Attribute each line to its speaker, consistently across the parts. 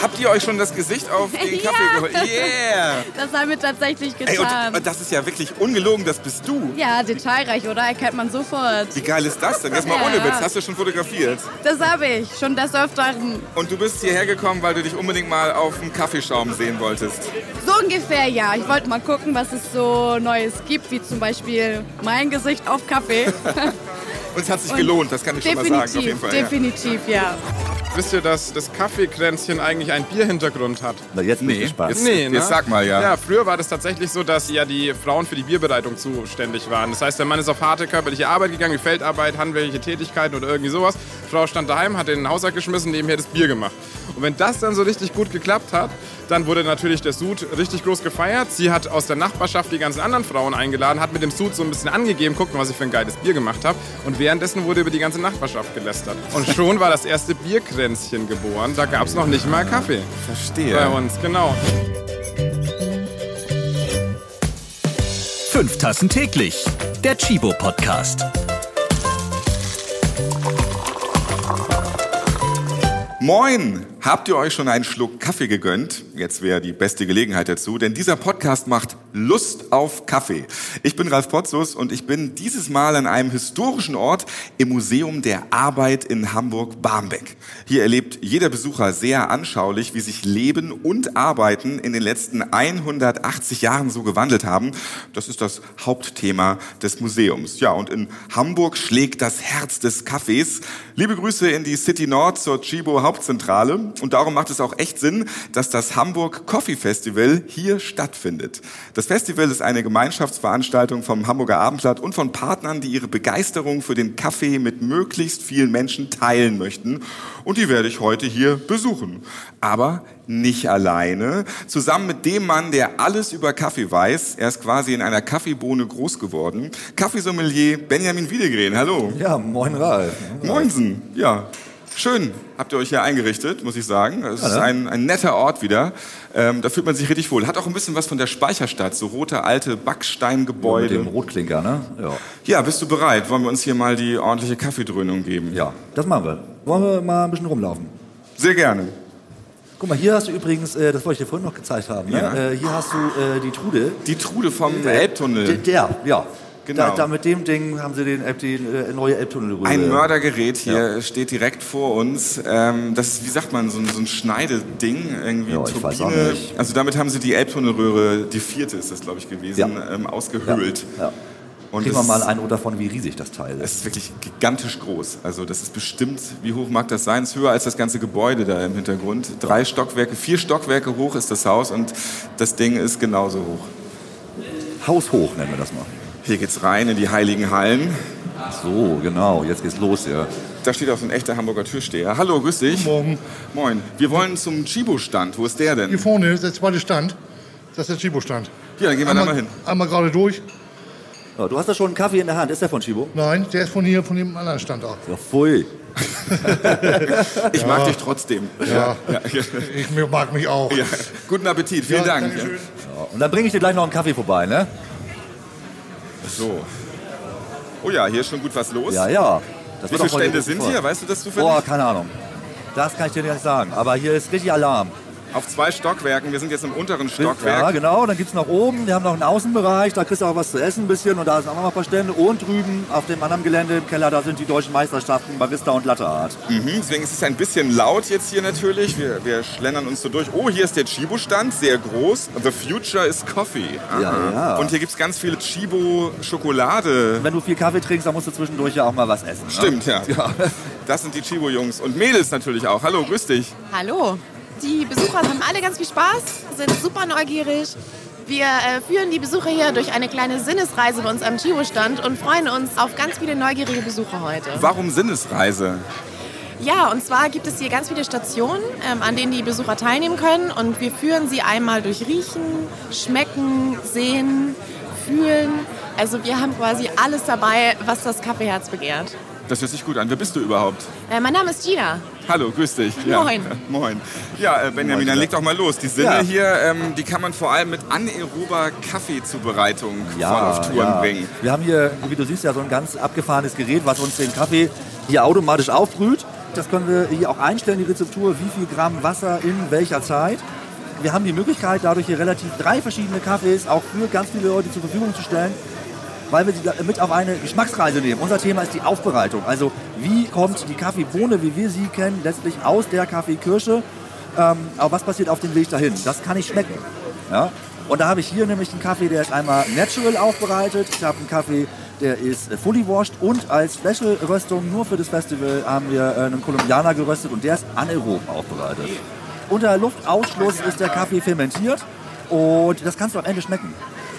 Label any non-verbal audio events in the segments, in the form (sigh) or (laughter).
Speaker 1: Habt ihr euch schon das Gesicht auf (laughs) den Kaffee
Speaker 2: Ja.
Speaker 1: geholt? Yeah!
Speaker 2: Das haben wir tatsächlich
Speaker 1: Ey,
Speaker 2: getan.
Speaker 1: und, und das ist ja wirklich ungelogen, das bist du.
Speaker 2: ja, detailreich, oder? Erkennt man sofort.
Speaker 1: Wie geil ist das denn? Jetzt mal
Speaker 2: Ja,
Speaker 1: ohne. Witz, hast du schon fotografiert?
Speaker 2: Das habe ich, schon des Öfteren.
Speaker 1: Und du bist hierher gekommen, weil du dich unbedingt mal auf einen Kaffeeschaum sehen wolltest.
Speaker 2: So ungefähr, ja. Ich wollte mal gucken, was es so Neues gibt, wie zum Beispiel mein Gesicht auf Kaffee. (laughs)
Speaker 1: Und es hat sich
Speaker 2: Und
Speaker 1: gelohnt, das kann ich schon mal sagen.
Speaker 2: Definitiv,
Speaker 1: Fall, ja.
Speaker 2: definitiv, ja.
Speaker 3: Wisst ihr, dass das Kaffeekränzchen eigentlich einen Bierhintergrund hat?
Speaker 4: Na, jetzt
Speaker 1: Nee,
Speaker 4: gespannt.
Speaker 1: jetzt,
Speaker 3: Nee, ne?
Speaker 1: jetzt sag mal, ja.
Speaker 3: Ja, früher war das tatsächlich so, dass ja die Frauen für die Bierbereitung zuständig waren. Das heißt, der Mann ist auf harte körperliche Arbeit gegangen, wie Feldarbeit, handwerkliche Tätigkeiten oder irgendwie sowas. Die Frau stand daheim, hat in den Haushalt geschmissen, nebenher das Bier gemacht. Und wenn das dann so richtig gut geklappt hat, dann wurde natürlich der Sud richtig groß gefeiert. Sie hat aus der Nachbarschaft die ganzen anderen Frauen eingeladen, hat mit dem Sud so ein bisschen angegeben, guckt mal, was ich für ein geiles Bier gemacht habe. Und währenddessen wurde über die ganze Nachbarschaft gelästert. Und schon war das erste Bierkränzchen geboren. Da gab es noch nicht mal Kaffee
Speaker 1: Verstehe.
Speaker 3: bei uns, genau.
Speaker 5: Fünf Tassen täglich. Der Chibo Podcast.
Speaker 1: Moin! Habt ihr euch schon einen Schluck Kaffee gegönnt? Jetzt wäre die beste Gelegenheit dazu, denn dieser Podcast macht Lust auf Kaffee. Ich bin Ralf Potzus und ich bin dieses Mal an einem historischen Ort im Museum der Arbeit in Hamburg-Barmbek. Hier erlebt jeder Besucher sehr anschaulich, wie sich Leben und Arbeiten in den letzten 180 Jahren so gewandelt haben. Das ist das Hauptthema des Museums. Ja, und in Hamburg schlägt das Herz des Kaffees. Liebe Grüße in die City Nord zur Chibo Hauptzentrale. Und darum macht es auch echt Sinn, dass das Hamburg Coffee Festival hier stattfindet. Das Festival ist eine Gemeinschaftsveranstaltung vom Hamburger Abendblatt und von Partnern, die ihre Begeisterung für den Kaffee mit möglichst vielen Menschen teilen möchten. Und die werde ich heute hier besuchen. Aber nicht alleine. Zusammen mit dem Mann, der alles über Kaffee weiß. Er ist quasi in einer Kaffeebohne groß geworden. Kaffeesommelier Benjamin Wiedegren. Hallo.
Speaker 4: Ja, moin Ralf.
Speaker 1: Moinsen, ja. Schön habt ihr euch hier eingerichtet, muss ich sagen. Es ist
Speaker 4: ne?
Speaker 1: ein, ein netter Ort wieder. Ähm, da fühlt man sich richtig wohl. Hat auch ein bisschen was von der Speicherstadt, so rote alte
Speaker 4: Mit
Speaker 1: Backsteingebäude.
Speaker 4: dem Rotklinker, ne? Ja.
Speaker 1: Ja, bist du bereit? Wollen wir uns hier mal die ordentliche Kaffeedröhnung geben?
Speaker 4: Ja, das machen wir. Wollen wir mal ein bisschen rumlaufen?
Speaker 1: Sehr gerne.
Speaker 4: Guck mal, hier hast du übrigens, äh, das wollte ich dir vorhin noch gezeigt haben, ne?
Speaker 1: Ja.
Speaker 4: äh, hier hast du äh, die Trude.
Speaker 1: Die Trude vom
Speaker 4: Der,
Speaker 1: Elbtunnel.
Speaker 4: der, ja.
Speaker 1: Genau.
Speaker 4: Da, da mit dem Ding haben sie den die äh, neue Elbtunnelröhre.
Speaker 1: Ein Mördergerät hier steht direkt vor uns. Ähm, das ist, wie sagt man, so ein, so ein Schneideding, irgendwie
Speaker 4: Ja,
Speaker 1: Turbine. Also damit haben sie die Elbtunnelröhre, die vierte ist das, glaube ich, gewesen,
Speaker 4: Ja.
Speaker 1: ähm, ausgehöhlt.
Speaker 4: Ja.
Speaker 1: Und
Speaker 4: Kriegen wir
Speaker 1: es-
Speaker 4: mal einen Eindruck davon, wie riesig das Teil
Speaker 1: Es
Speaker 4: ist.
Speaker 1: ist wirklich gigantisch groß. Also das ist bestimmt, wie hoch mag das sein? Es ist höher als das ganze Gebäude da im Hintergrund. Drei Stockwerke, vier Stockwerke hoch ist das Haus und das Ding ist genauso hoch.
Speaker 4: Haushoch nennen wir das mal.
Speaker 1: Hier geht's rein in die heiligen Hallen.
Speaker 4: So, genau, jetzt geht's los, ja.
Speaker 1: Da steht auch so ein echter Hamburger Türsteher. Hallo, grüß dich.
Speaker 6: Morgen.
Speaker 1: Moin. Wir wollen zum Chibo-Stand. Wo ist der denn?
Speaker 6: Hier vorne ist der zweite Stand. Das ist der Chibo-Stand.
Speaker 1: Ja, dann gehen wir da mal hin.
Speaker 6: einmal gerade durch.
Speaker 4: ja. Du hast da schon einen Kaffee in der Hand. Ist der von Chibo?
Speaker 6: Nein, der ist von hier, von dem anderen Stand auch.
Speaker 4: Ja, pfui.
Speaker 1: Ich mag dich trotzdem.
Speaker 6: Ja, ich mag mich auch.
Speaker 1: Ja. Guten Appetit. Vielen
Speaker 6: Ja,
Speaker 1: Dank.
Speaker 4: Ja, Und dann bringe ich dir gleich noch einen Kaffee vorbei, ne?
Speaker 1: So. Oh ja, hier ist schon gut was los.
Speaker 4: Ja, ja. Das
Speaker 1: Wie viele Stände sind
Speaker 4: voll.
Speaker 1: hier? Weißt du das
Speaker 4: Boah,
Speaker 1: zufällig?
Speaker 4: keine Ahnung. Das kann ich dir nicht sagen. Aber hier ist richtig Alarm.
Speaker 1: Auf zwei Stockwerken. Wir sind jetzt im unteren
Speaker 4: Ja,
Speaker 1: Stockwerk.
Speaker 4: genau. Dann gibt es noch oben. Wir haben noch einen Außenbereich. Da kriegst du auch was zu essen ein bisschen. Und da sind auch noch ein paar Stände. Und drüben auf dem anderen Gelände im Keller, da sind die deutschen Meisterschaften Barista und Latte Art.
Speaker 1: Mhm, deswegen ist es ein bisschen laut jetzt hier natürlich. Wir, wir schlendern uns so durch. Oh, hier ist der Chibo-Stand, sehr groß. The future is coffee. Aha.
Speaker 4: Ja, ja.
Speaker 1: Und hier gibt es ganz viele Chibo-Schokolade.
Speaker 4: Wenn du viel Kaffee trinkst, dann musst du zwischendurch ja auch mal was essen. Ne?
Speaker 1: Stimmt, ja. (laughs)
Speaker 4: Ja.
Speaker 1: Das sind die Chibo-Jungs. Und Mädels natürlich auch. Hallo, grüß dich.
Speaker 7: Hallo. Die Besucher haben alle ganz viel Spaß, sind super neugierig. Wir äh, führen die Besucher hier durch eine kleine Sinnesreise bei uns am Chibo-Stand und freuen uns auf ganz viele neugierige Besucher heute.
Speaker 1: Warum Sinnesreise?
Speaker 7: Ja, und zwar gibt es hier ganz viele Stationen, ähm, an denen die Besucher teilnehmen können. Und wir führen sie einmal durch Riechen, Schmecken, Sehen, Fühlen. Also wir haben quasi alles dabei, was das Kaffeeherz begehrt.
Speaker 1: Das hört sich gut an. Wer bist du überhaupt?
Speaker 7: Äh, mein Name ist Gina.
Speaker 1: Hallo, grüß dich.
Speaker 7: Moin. (laughs)
Speaker 1: Moin. Ja, äh, Benjamin,
Speaker 4: Moin,
Speaker 1: dann
Speaker 4: ja.
Speaker 1: leg doch mal los. Die Sinne
Speaker 4: Ja.
Speaker 1: hier, ähm, die kann man vor allem mit anaerober Kaffeezubereitung
Speaker 4: Ja,
Speaker 1: auf Touren
Speaker 4: ja.
Speaker 1: bringen.
Speaker 4: Wir haben hier, wie du siehst, ja so ein ganz abgefahrenes Gerät, was uns den Kaffee hier automatisch aufbrüht. Das können wir hier auch einstellen, die Rezeptur, wie viel Gramm Wasser in welcher Zeit. Wir haben die Möglichkeit, dadurch hier relativ drei verschiedene Kaffees auch für ganz viele Leute zur Verfügung zu stellen, weil wir sie mit auf eine Geschmacksreise nehmen. Unser Thema ist die Aufbereitung. Also wie kommt die Kaffeebohne, wie wir sie kennen, letztlich aus der Kaffeekirsche. Ähm, aber was passiert auf dem Weg dahin? Das kann ich schmecken. Ja? Und da habe ich hier nämlich einen Kaffee, der ist einmal natural aufbereitet. Ich habe einen Kaffee, der ist äh, fully washed und als Special-Röstung nur für das Festival haben wir äh, einen Kolumbianer geröstet und der ist anaerob aufbereitet. Unter Luftausschluss ist der Kaffee fermentiert und das kannst du am Ende schmecken.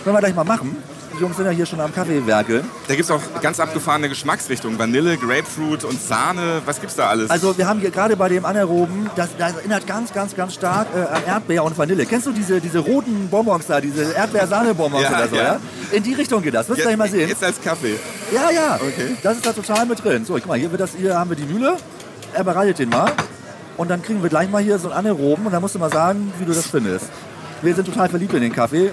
Speaker 4: Können wir gleich mal machen. Die Jungs sind ja hier schon am Kaffeewerkeln.
Speaker 1: Da gibt es auch ganz abgefahrene Geschmacksrichtungen. Vanille, Grapefruit und Sahne. Was gibt's da alles?
Speaker 4: Also wir haben hier gerade bei dem Anaeroben, das, das erinnert ganz, ganz, ganz stark äh, an Erdbeer und Vanille. Kennst du diese, diese roten Bonbons da, diese Erdbeer-Sahne-Bonbons
Speaker 1: Ja,
Speaker 4: oder so?
Speaker 1: ja.
Speaker 4: Ja. In die Richtung geht das. Wirst du gleich mal sehen.
Speaker 1: Jetzt als Kaffee.
Speaker 4: Ja, ja.
Speaker 1: Okay.
Speaker 4: Das ist da total mit drin. So, guck mal, hier, wird das, hier haben wir die Mühle. Er bereitet den mal. Und dann kriegen wir gleich mal hier so einen Anaeroben. Und dann musst du mal sagen, wie du das findest. Wir sind total verliebt in den Kaffee.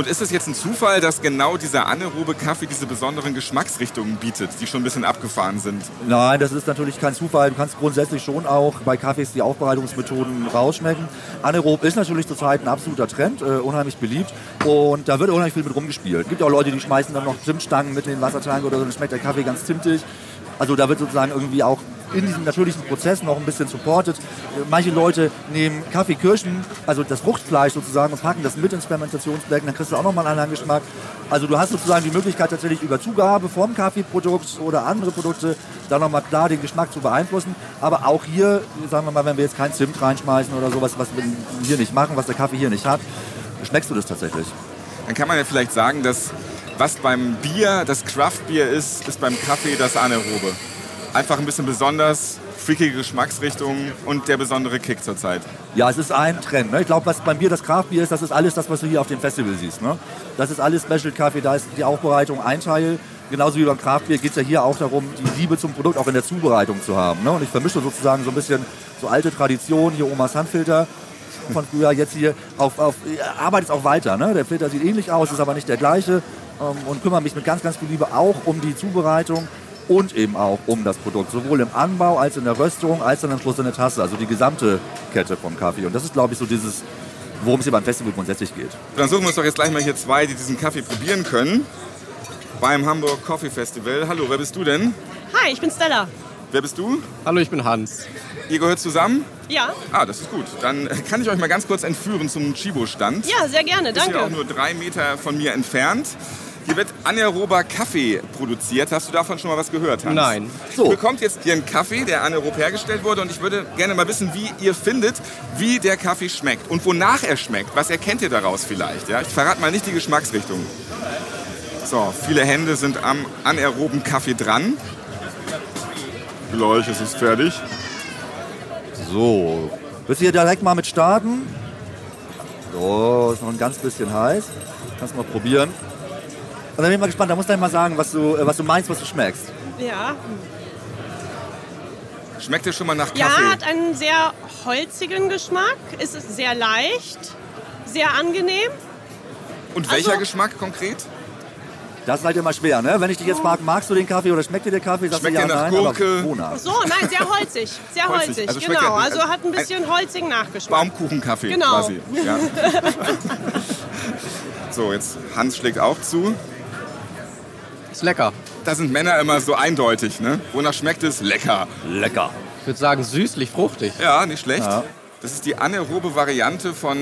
Speaker 1: Und ist es jetzt ein Zufall, dass genau dieser anaerobe Kaffee diese besonderen Geschmacksrichtungen bietet, die schon ein bisschen abgefahren sind?
Speaker 4: Nein, das ist natürlich kein Zufall. Du kannst grundsätzlich schon auch bei Kaffees die Aufbereitungsmethoden rausschmecken. Anaerob ist natürlich zurzeit ein absoluter Trend, äh, unheimlich beliebt. Und da wird unheimlich viel mit rumgespielt. Es gibt auch Leute, die schmeißen dann noch Zimtstangen mit in den Wassertank oder so, dann schmeckt der Kaffee ganz zimtig. Also da wird sozusagen irgendwie auch in diesem natürlichen Prozess noch ein bisschen supported. Äh, Manche Leute nehmen Kaffeekirschen, also das Fruchtfleisch sozusagen, und packen das mit ins Fermentationsbecken, dann kriegst du auch nochmal einen anderen Geschmack. Also du hast sozusagen die Möglichkeit tatsächlich über Zugabe vom Kaffeeprodukt oder andere Produkte da nochmal klar den Geschmack zu beeinflussen. Aber auch hier, sagen wir mal, wenn wir jetzt kein Zimt reinschmeißen oder sowas, was wir hier nicht machen, was der Kaffee hier nicht hat, schmeckst du das tatsächlich.
Speaker 1: Dann kann man ja vielleicht sagen, dass was beim Bier das Craft-Bier ist, ist beim Kaffee das anaerobe. Einfach ein bisschen besonders, freakige Geschmacksrichtungen und der besondere Kick zurzeit.
Speaker 4: Ja, es ist ein Trend. Ne? Ich glaube, was beim Bier das Kraftbier ist, das ist alles das, was du hier auf dem Festival siehst. Ne? Das ist alles Special Kaffee, da ist die Aufbereitung ein Teil. Genauso wie beim Kraftbier geht es ja hier auch darum, die Liebe zum Produkt auch in der Zubereitung zu haben. Ne? Und ich vermische sozusagen so ein bisschen so alte Tradition, hier Omas Handfilter von früher, jetzt hier auf, auf arbeitet auch weiter. Ne? Der Filter sieht ähnlich aus, ist aber nicht der gleiche und kümmere mich mit ganz, ganz viel Liebe auch um die Zubereitung und eben auch um das Produkt, sowohl im Anbau als in der Röstung, als dann am Schluss in der Tasse, also die gesamte Kette vom Kaffee. Und das ist, glaube ich, so dieses, worum es hier beim Festival grundsätzlich geht.
Speaker 1: Dann suchen wir uns doch jetzt gleich mal hier zwei, die diesen Kaffee probieren können. Beim Hamburg Coffee Festival. Hallo, wer bist du denn?
Speaker 8: Hi, ich bin Stella.
Speaker 1: Wer bist du?
Speaker 3: Hallo, ich bin Hans.
Speaker 1: Ihr gehört zusammen?
Speaker 8: Ja,
Speaker 1: Ah, das ist gut. Dann kann ich euch mal ganz kurz entführen zum Chibo-Stand.
Speaker 8: ja, sehr gerne,
Speaker 1: Ist hier auch
Speaker 8: danke.
Speaker 1: nur drei Meter von mir entfernt. Hier wird anaerober Kaffee produziert. Hast du davon schon mal was gehört, Hans?
Speaker 3: Nein.
Speaker 1: So. Ihr bekommt jetzt hier einen Kaffee, der anaerob hergestellt wurde. Und ich würde gerne mal wissen, wie ihr findet, wie der Kaffee schmeckt und wonach er schmeckt. Was erkennt ihr daraus vielleicht? Ja? Ich verrate mal nicht die Geschmacksrichtung. So, viele Hände sind am anaeroben Kaffee dran. Gleich ist es fertig.
Speaker 4: So, willst du hier direkt mal mit starten? So, ist noch ein ganz bisschen heiß. Kannst mal probieren. Und dann bin ich mal gespannt, da musst du mal sagen, was du, äh, was du meinst, was du schmeckst.
Speaker 8: Ja.
Speaker 1: Schmeckt ihr schon mal nach
Speaker 8: ja,
Speaker 1: Kaffee?
Speaker 8: hat einen sehr holzigen Geschmack, ist es sehr leicht, sehr angenehm.
Speaker 1: und welcher
Speaker 8: also-
Speaker 1: Geschmack konkret?
Speaker 4: Das ist halt immer schwer, ne? Wenn ich dich jetzt frage, magst du den Kaffee oder schmeckt dir der Kaffee, sagst
Speaker 1: Schmeckt
Speaker 4: du ja,
Speaker 1: nach
Speaker 4: nein,
Speaker 1: Gurke?
Speaker 4: aber wonach?
Speaker 8: So, nein, sehr holzig, sehr
Speaker 1: Holzig,
Speaker 8: holzig,
Speaker 1: also
Speaker 8: genau.
Speaker 1: ja-
Speaker 8: Also hat ein bisschen holzigen Nachgeschmack.
Speaker 1: Baumkuchenkaffee
Speaker 8: Genau.
Speaker 1: quasi. Ja. (laughs) so, jetzt Hans schlägt auch zu.
Speaker 3: Ist lecker.
Speaker 1: Da sind Männer immer so eindeutig, ne? Wonach schmeckt es? Lecker.
Speaker 4: Lecker.
Speaker 3: Ich würde sagen süßlich, fruchtig.
Speaker 1: Ja, nicht schlecht.
Speaker 4: Ja.
Speaker 1: Das ist die anaerobe Variante von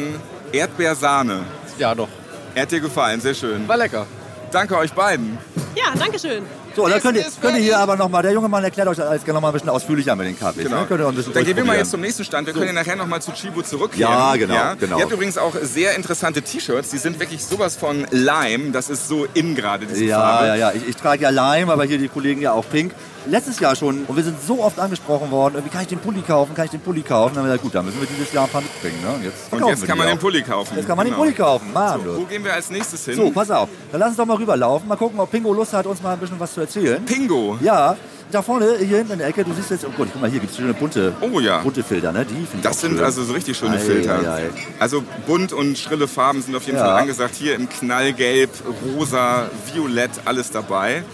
Speaker 1: Erdbeersahne.
Speaker 3: Ja, doch.
Speaker 1: Er hat dir gefallen, sehr schön.
Speaker 3: War lecker.
Speaker 1: Danke euch beiden.
Speaker 8: Ja, danke schön.
Speaker 4: So, dann könnt ihr, könnt ihr hier aber nochmal, der junge Mann erklärt euch das alles gerne noch mal ein bisschen ausführlicher mit den Kaffees.
Speaker 1: Genau.
Speaker 4: Ne? Könnt ihr ein bisschen
Speaker 1: Dann gehen wir mal jetzt zum nächsten Stand. Wir können ja nachher noch mal zu Chibo zurückkehren.
Speaker 4: Ja, genau, genau.
Speaker 1: Ihr habt übrigens auch sehr interessante T-Shirts. Die sind wirklich sowas von Lime. Das ist so in gerade, diese
Speaker 4: Ja,
Speaker 1: Farbe.
Speaker 4: ja, ja. Ich, ich trage ja Lime, aber hier die Kollegen ja auch Pink. Letztes Jahr schon, und wir sind so oft angesprochen worden, wie kann ich den Pulli kaufen, kann ich den Pulli kaufen? Dann haben wir gesagt, gut, dann müssen wir dieses Jahr ein paar mitbringen. Ne? Und jetzt,
Speaker 1: Und jetzt kann man den Pulli kaufen.
Speaker 4: Jetzt kann man
Speaker 1: Genau.
Speaker 4: den Pulli kaufen, Mann.
Speaker 1: So, wo gehen wir als nächstes hin?
Speaker 4: So, pass auf. Dann lass uns doch mal rüberlaufen. Mal gucken, ob Pingo Lust hat, uns mal ein bisschen was zu erzählen.
Speaker 1: Pingo.
Speaker 4: Ja, da vorne, hier hinten in der Ecke, du siehst jetzt, oh Gott, guck mal, hier gibt es schöne bunte,
Speaker 1: Oh ja.
Speaker 4: bunte Filter, ne? Die
Speaker 1: Das sind
Speaker 4: schön.
Speaker 1: also so richtig schöne
Speaker 4: Ei,
Speaker 1: Filter.
Speaker 4: ei, ei.
Speaker 1: Also bunt und schrille Farben sind auf jeden
Speaker 4: Ja.
Speaker 1: Fall angesagt. Hier im Knallgelb, Rosa, Violett, alles dabei.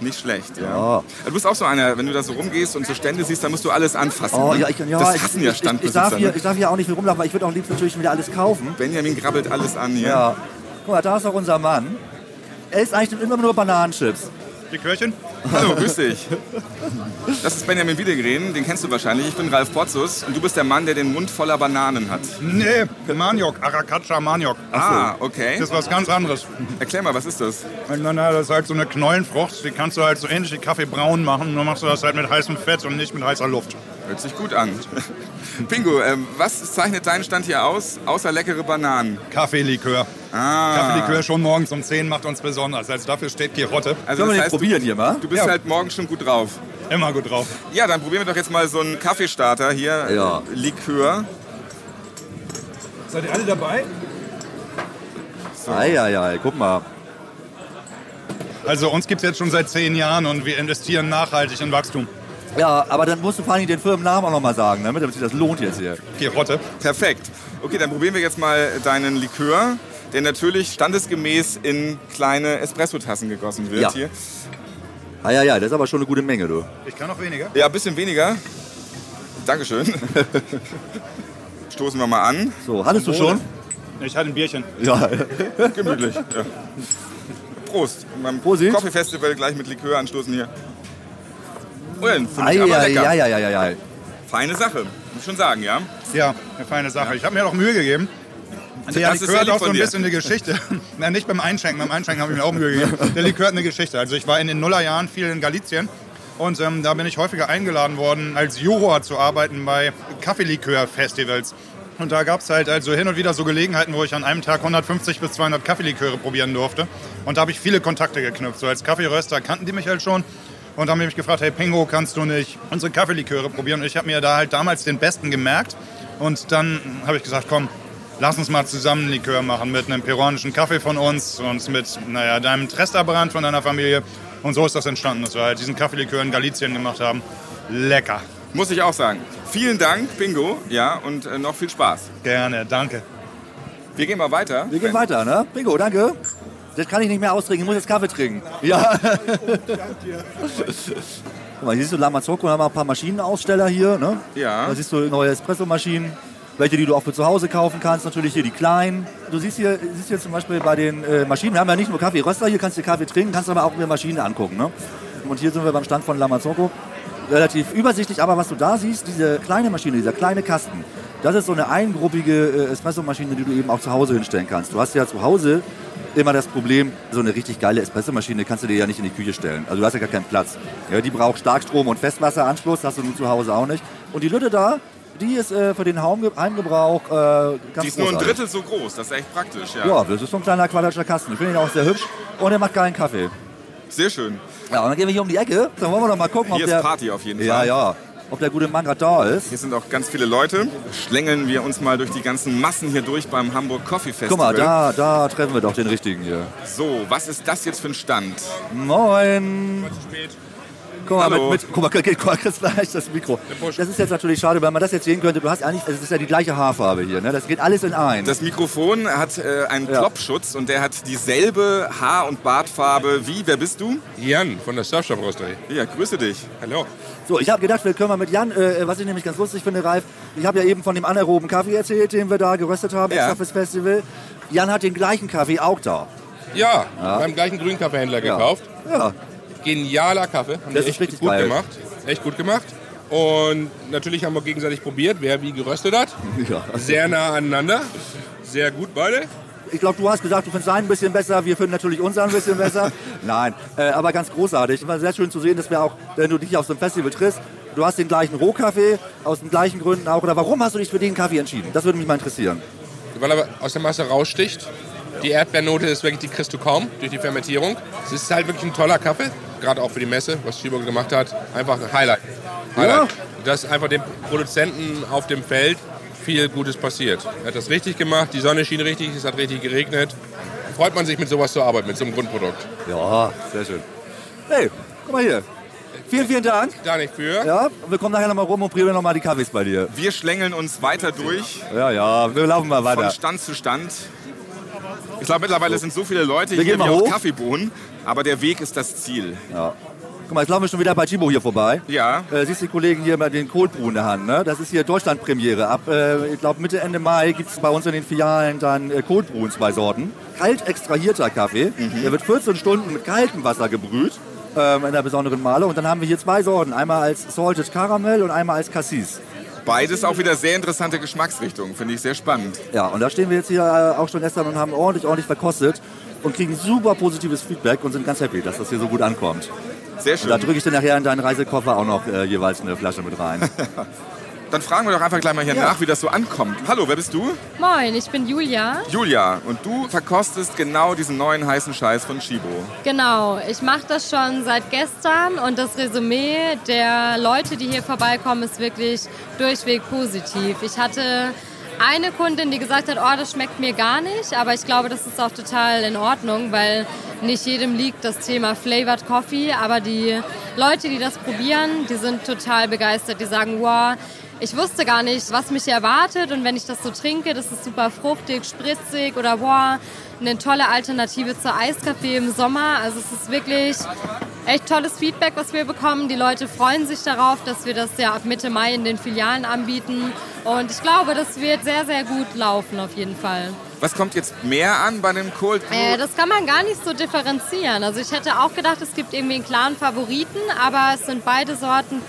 Speaker 1: Nicht schlecht, ja.
Speaker 4: Ja.
Speaker 1: Du bist auch so einer, wenn du da so rumgehst und so Stände siehst, dann musst du alles anfassen.
Speaker 4: Oh,
Speaker 1: ne?
Speaker 4: ja, ich, ja,
Speaker 1: das
Speaker 4: ich,
Speaker 1: hassen ja
Speaker 4: ich, ich, ich,
Speaker 1: Standbesitzer.
Speaker 4: darf hier,
Speaker 1: ne?
Speaker 4: ich darf hier auch nicht viel rumlaufen, weil ich würde auch am liebsten natürlich wieder alles kaufen.
Speaker 1: Benjamin grabbelt alles an hier.
Speaker 4: Ja. Guck mal, da ist auch unser Mann. Er isst eigentlich immer nur Bananenchips.
Speaker 3: Die Kirchen?
Speaker 1: Hallo, grüß dich. Das ist Benjamin Wiedegren, den kennst du wahrscheinlich. Ich bin Ralf Potzus und du bist der Mann, der den Mund voller Bananen hat.
Speaker 9: Nee, Maniok, Arakatscha Maniok.
Speaker 1: Ah, okay.
Speaker 9: Das ist was ganz anderes.
Speaker 1: Erklär mal, was ist das?
Speaker 9: Na, na, das ist halt so eine Knollenfrucht, die kannst du halt so ähnlich wie Kaffee braun machen, nur machst du das halt mit heißem Fett und nicht mit heißer Luft.
Speaker 1: Hört sich gut an. Pingo, ähm, was zeichnet deinen Stand hier aus, außer leckere Bananen?
Speaker 9: Kaffeelikör.
Speaker 1: Ah.
Speaker 9: Kaffeelikör schon morgens um 10 macht uns besonders. Also dafür steht Kirotte.
Speaker 1: Also
Speaker 4: Sollen wir
Speaker 1: das
Speaker 4: probieren hier mal?
Speaker 1: du, bist
Speaker 9: Ja.
Speaker 1: halt morgen schon gut drauf.
Speaker 9: Immer gut drauf.
Speaker 1: Ja, dann probieren wir doch jetzt mal so einen Kaffeestarter hier.
Speaker 4: Ja.
Speaker 1: Likör.
Speaker 9: Seid ihr alle dabei?
Speaker 4: Eieiei, guck mal.
Speaker 9: Also uns gibt es jetzt schon seit 10 Jahren und wir investieren nachhaltig in Wachstum.
Speaker 4: Ja, aber dann musst du vor allem den Firmennamen auch nochmal sagen, ne, damit sich das lohnt jetzt hier.
Speaker 9: Kirotte.
Speaker 1: Perfekt. Okay, dann probieren wir jetzt mal deinen Likör, der natürlich standesgemäß in kleine Espressotassen gegossen wird
Speaker 4: Ja.
Speaker 1: hier.
Speaker 4: Eieiei, das ist aber schon eine gute Menge, du.
Speaker 9: Ich kann noch weniger.
Speaker 1: Ja, ein bisschen weniger. Dankeschön. (laughs) Stoßen wir mal an.
Speaker 4: So, hattest du schon?
Speaker 9: Ich hatte ein Bierchen.
Speaker 4: Ja. (laughs)
Speaker 1: Gemütlich. Ja. Prost. Beim
Speaker 4: Prosit.
Speaker 1: Coffee Festival gleich mit Likör anstoßen hier. Oh ja, finde ich aber lecker.
Speaker 4: Eieiei.
Speaker 1: Feine Sache, muss ich schon sagen, ja.
Speaker 9: Ja, eine feine Sache. Ich habe mir doch Mühe gegeben. Der
Speaker 1: Das
Speaker 9: Likör hat auch so ein bisschen eine Geschichte. (laughs) Nein, nicht beim Einschenken. Beim Einschenken habe ich mir auch Mühe gegeben. Der Likör hat eine Geschichte. Also ich war in den Nullerjahren viel in Galizien. Und ähm, da bin ich häufiger eingeladen worden, als Juror zu arbeiten bei Kaffeelikör-Festivals. Und da gab es halt also hin und wieder so Gelegenheiten, wo ich an einem Tag 150 bis 200 Kaffeeliköre probieren durfte. Und da habe ich viele Kontakte geknüpft. So als Kaffeeröster kannten die mich halt schon. Und haben mich gefragt, hey Pingo, kannst du nicht unsere Kaffeeliköre probieren? Und ich habe mir da halt damals den besten gemerkt. Und dann habe ich gesagt, komm, lass uns mal zusammen Likör machen mit einem peruanischen Kaffee von uns und mit, naja, deinem Tresta-Brand von deiner Familie. Und so ist das entstanden, dass wir halt diesen Kaffeelikör in Galizien gemacht haben. Lecker.
Speaker 1: Muss ich auch sagen. Vielen Dank, Bingo. Ja, und äh, noch viel Spaß.
Speaker 9: Gerne, danke.
Speaker 1: Wir gehen mal weiter.
Speaker 4: Wir gehen weiter, ne? Bingo, danke. Das kann ich nicht mehr austrinken, ich muss jetzt Kaffee trinken. Ja. (laughs) Guck mal, hier siehst du Lamazocco, haben wir ein paar Maschinenaussteller hier, ne?
Speaker 1: Ja.
Speaker 4: Da siehst du neue Espresso-Maschinen, welche, die du auch für zu Hause kaufen kannst, natürlich hier die kleinen. Du siehst hier, siehst hier zum Beispiel bei den äh, Maschinen, wir haben ja nicht nur Kaffee-Röster, hier kannst du Kaffee trinken, kannst aber auch mir Maschinen angucken, ne? Und hier sind wir beim Stand von Lamazocco. Relativ übersichtlich, aber was du da siehst, diese kleine Maschine, dieser kleine Kasten, das ist so eine eingruppige äh, Espressomaschine, die du eben auch zu Hause hinstellen kannst. Du hast ja zu Hause immer das Problem, so eine richtig geile Espressomaschine kannst du dir ja nicht in die Küche stellen. Also du hast ja gar keinen Platz. Ja, die braucht Starkstrom und Festwasseranschluss, hast du nun zu Hause auch nicht. Und die Lütte da, die ist äh, für den Heimge Heimgebrauch äh, ganz
Speaker 1: Die ist nur ein. Drittel so groß. Das ist echt praktisch, ja.
Speaker 4: Ja, das ist so ein kleiner quadratischer Kasten. Ich finde ihn auch sehr hübsch und er macht geilen Kaffee.
Speaker 1: Sehr schön.
Speaker 4: Ja, und dann gehen wir hier um die Ecke. Dann wollen wir doch mal gucken, ob
Speaker 1: Hier
Speaker 4: der...
Speaker 1: ist Party auf jeden
Speaker 4: ja,
Speaker 1: Fall.
Speaker 4: ja. Ob der gute Mann gerade da ist.
Speaker 1: Hier sind auch ganz viele Leute. Schlängeln wir uns mal durch die ganzen Massen hier durch beim Hamburg Coffee Festival.
Speaker 4: Guck mal, da, da treffen wir doch den richtigen hier.
Speaker 1: So, was ist das jetzt für ein Stand?
Speaker 4: Moin. Guck mal, mit, mit, guck mal, guck mal, kriegst gleich das Mikro. Das ist jetzt natürlich schade, weil man das jetzt sehen könnte. Du hast eigentlich, es ist ja die gleiche Haarfarbe hier, ne? Das geht alles in ein.
Speaker 1: Das Mikrofon hat äh, einen
Speaker 4: Ja.
Speaker 1: Plopschutz und der hat dieselbe Haar- und Bartfarbe wie, wer bist du?
Speaker 10: Jan von der Surfshop Rösterei.
Speaker 1: Ja, grüße dich.
Speaker 10: Hallo.
Speaker 4: So, ich habe gedacht, wir können mal mit Jan, äh, was ich nämlich ganz lustig finde, Ralf, ich habe ja eben von dem anaeroben Kaffee erzählt, den wir da geröstet haben,
Speaker 1: Ja.
Speaker 4: extra fürs Festival. Jan hat den gleichen Kaffee auch da.
Speaker 10: Ja, beim gleichen Grünkaffeehändler gekauft.
Speaker 4: Ja.
Speaker 10: Genialer Kaffee. Haben
Speaker 4: Das
Speaker 10: die
Speaker 4: ist
Speaker 10: echt
Speaker 4: richtig
Speaker 10: gut
Speaker 4: geil.
Speaker 10: gemacht. Echt gut gemacht. Und natürlich haben wir gegenseitig probiert, wer wie geröstet hat.
Speaker 4: ja.
Speaker 10: Sehr nah aneinander. Sehr gut beide.
Speaker 4: Ich glaube, du hast gesagt, du findest seinen ein bisschen besser, wir finden natürlich unseren ein bisschen besser. (laughs) Nein, äh, aber ganz großartig. War sehr schön zu sehen, dass wir auch, wenn du dich auf so einem Festival triffst, du hast den gleichen Rohkaffee, aus den gleichen Gründen auch. Oder warum hast du dich für den Kaffee entschieden? Das würde mich mal interessieren.
Speaker 10: Weil er aus der Masse raussticht. Die Erdbeernote ist wirklich, die kriegst du kaum durch die Fermentierung. Es ist halt wirklich ein toller Kaffee, gerade auch für die Messe, was Schiebung gemacht hat. Einfach ein Highlight. Highlight. Dass einfach dem Produzenten auf dem Feld viel Gutes passiert. Er hat das richtig gemacht, die Sonne schien richtig, es hat richtig geregnet. Freut man sich mit sowas zu arbeiten, mit so einem Grundprodukt.
Speaker 4: Ja, sehr schön. Hey, guck mal hier. Vielen, vielen Dank.
Speaker 10: Da nicht für.
Speaker 4: Ja, und wir kommen nachher nochmal rum und probieren nochmal die Kaffees bei dir.
Speaker 1: Wir schlängeln uns weiter durch,
Speaker 4: Ja, ja, wir laufen mal
Speaker 1: von
Speaker 4: weiter.
Speaker 1: Stand zu Stand. Ich glaube, mittlerweile sind so viele Leute
Speaker 4: Wir
Speaker 1: hier auf
Speaker 4: hoch.
Speaker 1: Kaffeebohnen, aber der Weg ist das Ziel.
Speaker 4: Ja. Guck mal, jetzt laufen wir schon wieder bei Chibo hier vorbei.
Speaker 1: Ja.
Speaker 4: Äh, siehst du die Kollegen hier mit den Brew in der Hand, ne? Das ist hier Deutschlandpremiere. Ab, äh, ich glaube, Mitte, Ende Mai gibt es bei uns in den Filialen dann äh, in zwei Sorten. Kalt extrahierter Kaffee. Der wird 14 Stunden mit kaltem Wasser gebrüht. Ähm, in einer besonderen Male. Und dann haben wir hier zwei Sorten. Einmal als Salted Caramel und einmal als Cassis.
Speaker 1: Beides auch wieder sehr interessante Geschmacksrichtungen, finde ich sehr spannend.
Speaker 4: Ja, und da stehen wir jetzt hier äh, auch schon gestern und haben ordentlich, ordentlich verkostet und kriegen super positives Feedback und sind ganz happy, dass das hier so gut ankommt.
Speaker 1: Sehr
Speaker 4: Und da
Speaker 1: schön.
Speaker 4: drücke ich dir nachher in deinen Reisekoffer auch noch äh, jeweils eine Flasche mit rein. (laughs)
Speaker 1: Dann fragen wir doch einfach gleich mal hier
Speaker 4: Ja.
Speaker 1: nach, wie das so ankommt. Hallo, wer bist du?
Speaker 11: Moin, ich bin Julia.
Speaker 1: Julia. Und du verkostest genau diesen neuen heißen Scheiß von Chibo.
Speaker 11: Genau, ich mache das schon seit gestern und das Resümee der Leute, die hier vorbeikommen, ist wirklich durchweg positiv. Ich hatte eine Kundin, die gesagt hat, oh, das schmeckt mir gar nicht, aber ich glaube, das ist auch total in Ordnung, weil nicht jedem liegt das Thema Flavored Coffee, aber die Leute, die das probieren, die sind total begeistert. Die sagen, wow, ich wusste gar nicht, was mich erwartet und wenn ich das so trinke, das ist super fruchtig, spritzig oder boah, eine tolle Alternative zur Eiskaffee im Sommer. Also es ist wirklich echt tolles Feedback, was wir bekommen. Die Leute freuen sich darauf, dass wir das ja ab Mitte Mai in den Filialen anbieten und ich glaube, das wird sehr, sehr gut laufen auf jeden Fall.
Speaker 1: Was kommt jetzt mehr an bei dem Cold Brew?
Speaker 11: Äh, das kann man gar nicht so differenzieren. Also ich hätte auch gedacht, es gibt irgendwie einen klaren Favoriten, aber es sind beide Sorten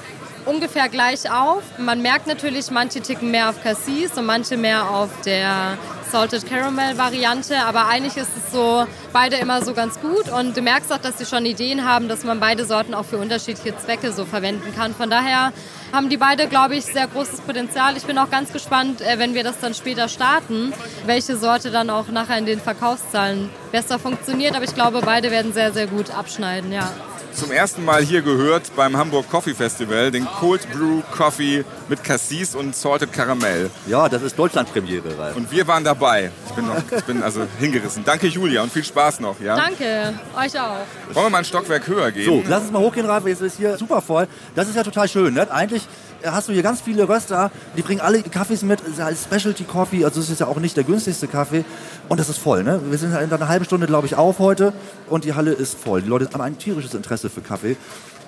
Speaker 11: ungefähr gleich auf. Man merkt natürlich, manche ticken mehr auf Cassis und manche mehr auf der Salted Caramel Variante, aber eigentlich ist es so, beide immer so ganz gut und du merkst auch, dass sie schon Ideen haben, dass man beide Sorten auch für unterschiedliche Zwecke so verwenden kann. Von daher haben die beide, glaube ich, sehr großes Potenzial. Ich bin auch ganz gespannt, äh, wenn wir das dann später starten, welche Sorte dann auch nachher in den Verkaufszahlen besser funktioniert. Aber ich glaube, beide werden sehr, sehr gut abschneiden, ja.
Speaker 1: Zum ersten Mal hier gehört beim Hamburg Coffee Festival den Cold Brew Coffee mit Cassis und Salted Caramel.
Speaker 4: Ja, das ist Deutschlandpremiere, Ralf.
Speaker 1: Und wir waren dabei. Ich bin, noch, ich bin also hingerissen. Danke Julia und viel Spaß noch. Ja?
Speaker 11: Danke, euch auch.
Speaker 1: Wollen wir mal ein Stockwerk höher gehen?
Speaker 4: So, lass uns mal hochgehen, Ralf. Jetzt ist hier super voll. Das ist ja total schön. Ne? Eigentlich hast du hier ganz viele Röster, die bringen alle Kaffees mit, das ist als Specialty Coffee, also es ist ja auch nicht der günstigste Kaffee und das ist voll. Ne? Wir sind in einer halben Stunde, glaube ich, auf heute und die Halle ist voll. Die Leute haben ein tierisches Interesse für Kaffee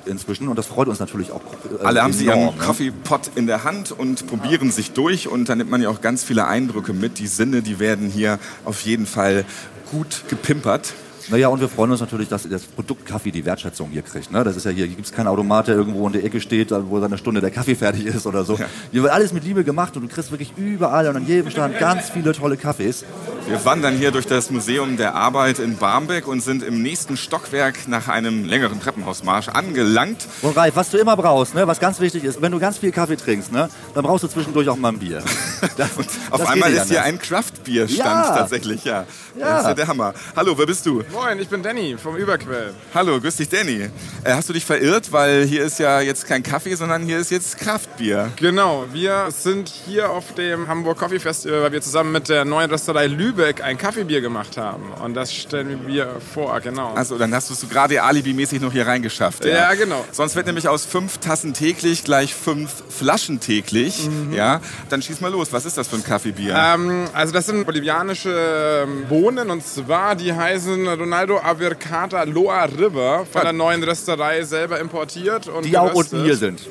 Speaker 4: inzwischen und das freut uns natürlich auch. äh,
Speaker 1: Alle haben sie ihren
Speaker 4: ne?
Speaker 1: Coffee-Pot in der Hand und probieren sich durch und dann nimmt man ja auch ganz viele Eindrücke mit. Die Sinne, die werden hier auf jeden Fall gut gepimpert.
Speaker 4: Naja, und wir freuen uns natürlich, dass das Produkt Kaffee die Wertschätzung hier kriegt. Ne? Das ist ja hier, hier gibt es keinen Automat, der irgendwo in der Ecke steht, wo dann eine Stunde der Kaffee fertig ist oder so. Hier wird alles mit Liebe gemacht und du kriegst wirklich überall und an jedem Stand ganz viele tolle Kaffees.
Speaker 1: Wir wandern hier durch das Museum der Arbeit in Barmbek und sind im nächsten Stockwerk nach einem längeren Treppenhausmarsch angelangt.
Speaker 4: Und Ralf, was du immer brauchst, ne, was ganz wichtig ist, wenn du ganz viel Kaffee trinkst, ne, dann brauchst du zwischendurch auch mal ein Bier. (laughs) Das,
Speaker 1: Auf einmal ist hier ein Craft-Bier-Stand
Speaker 4: Ja.
Speaker 1: tatsächlich, ja.
Speaker 4: Ja.
Speaker 1: Das ist ja der Hammer. Hallo, wer bist du?
Speaker 3: Moin, ich bin Danny vom Überquell.
Speaker 1: Hallo, grüß dich, Danny. Äh, hast du dich verirrt, weil hier ist ja jetzt kein Kaffee, sondern hier ist jetzt Kraftbier.
Speaker 3: Genau, wir sind hier auf dem Hamburg Coffee Festival, weil wir zusammen mit der neuen Rösterei Lübeck ein Kaffeebier gemacht haben. Und das stellen wir vor, genau.
Speaker 1: Also, dann hast du es gerade alibimäßig noch hier reingeschafft.
Speaker 3: Ja, genau.
Speaker 1: Sonst wird nämlich aus fünf Tassen täglich gleich fünf Flaschen täglich. Ja, dann schieß mal los. Was ist das für ein Kaffeebier?
Speaker 3: Ähm, also das sind bolivianische ähm, Bohnen und zwar die heißen Ronaldo Avircata Loa River von der neuen Rösterei selber importiert und
Speaker 4: Die auch
Speaker 3: geröstet.
Speaker 4: unten hier sind.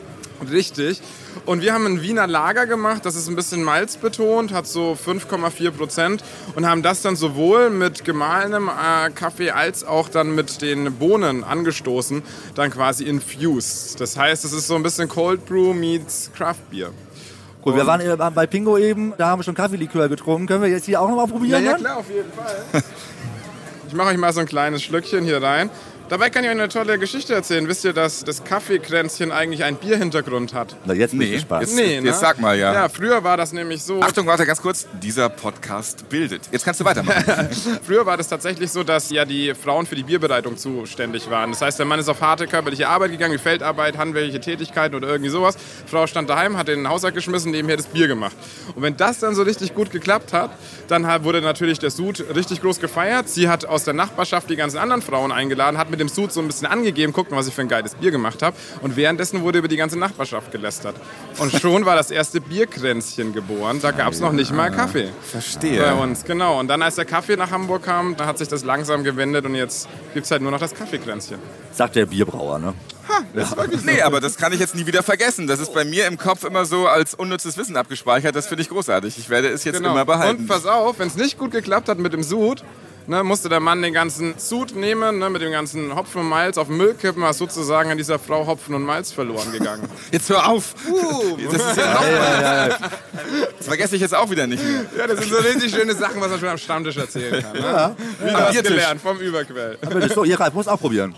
Speaker 3: Richtig. Und wir haben ein Wiener Lager gemacht, das ist ein bisschen malzbetont, hat so 5,4 Prozent und haben das dann sowohl mit gemahlenem äh, Kaffee als auch dann mit den Bohnen angestoßen, dann quasi infused. Das heißt, es ist so ein bisschen Cold Brew meets Craft Beer.
Speaker 4: Cool, wir waren äh, bei Pingo eben, da haben wir schon Kaffeelikör getrunken. Können wir jetzt hier auch noch mal
Speaker 3: Ja,
Speaker 4: probieren?
Speaker 3: ja
Speaker 4: dann?
Speaker 3: klar, auf jeden Fall. (laughs) Ich mache euch mal so ein kleines Schlückchen hier rein. Dabei kann ich euch eine tolle Geschichte erzählen. Wisst ihr, dass das Kaffeekränzchen eigentlich einen Bierhintergrund hat?
Speaker 4: Na, jetzt
Speaker 1: Nee,
Speaker 4: gespannt.
Speaker 1: jetzt-
Speaker 3: Nee, ne?
Speaker 1: jetzt sag mal, ja.
Speaker 3: Ja, früher war das nämlich so.
Speaker 1: Achtung, warte ganz kurz. Dieser Podcast bildet. Jetzt kannst du weitermachen. (laughs)
Speaker 3: Früher war das tatsächlich so, dass ja die Frauen für die Bierbereitung zuständig waren. Das heißt, der Mann ist auf harte körperliche Arbeit gegangen, wie Feldarbeit, handwerkliche Tätigkeiten oder irgendwie sowas. Die Frau stand daheim, hat den Haushalt geschmissen, nebenher das Bier gemacht. Und wenn das dann so richtig gut geklappt hat, dann wurde natürlich der Sud richtig groß gefeiert. Sie hat aus der Nachbarschaft die ganzen anderen Frauen eingeladen, hat mit mit dem Sud so ein bisschen angegeben, guckten, was ich für ein geiles Bier gemacht habe. Und währenddessen wurde über die ganze Nachbarschaft gelästert. Und schon war das erste Bierkränzchen geboren. Da gab es noch nicht mal Kaffee.
Speaker 1: Verstehe.
Speaker 3: Bei uns, genau. Und dann, als der Kaffee nach Hamburg kam, da hat sich das langsam gewendet und jetzt gibt es halt nur noch das Kaffeekränzchen.
Speaker 4: Sagt der Bierbrauer, ne?
Speaker 1: Nee, aber das kann ich jetzt nie wieder vergessen. Das ist bei mir im Kopf immer so als unnützes Wissen abgespeichert. Das finde ich großartig. Ich werde es jetzt
Speaker 3: Genau.
Speaker 1: immer behalten.
Speaker 3: Und pass auf, wenn es nicht gut geklappt hat mit dem Sud, ne, musste der Mann den ganzen Sud nehmen, ne, mit dem ganzen Hopfen und Malz auf den Müll kippen, war sozusagen an dieser Frau Hopfen und Malz verloren gegangen. (laughs)
Speaker 1: Jetzt hör auf! Das ist ja noch Das vergesse ich jetzt auch wieder nicht mehr.
Speaker 3: ja, das sind so richtig schöne Sachen, was man schon am Stammtisch erzählen kann. Ne?
Speaker 4: Ja.
Speaker 3: Wie
Speaker 1: Biertisch.
Speaker 3: gelernt vom Überquell.
Speaker 4: Aber das ist so, ihr Ralf, muss auch probieren.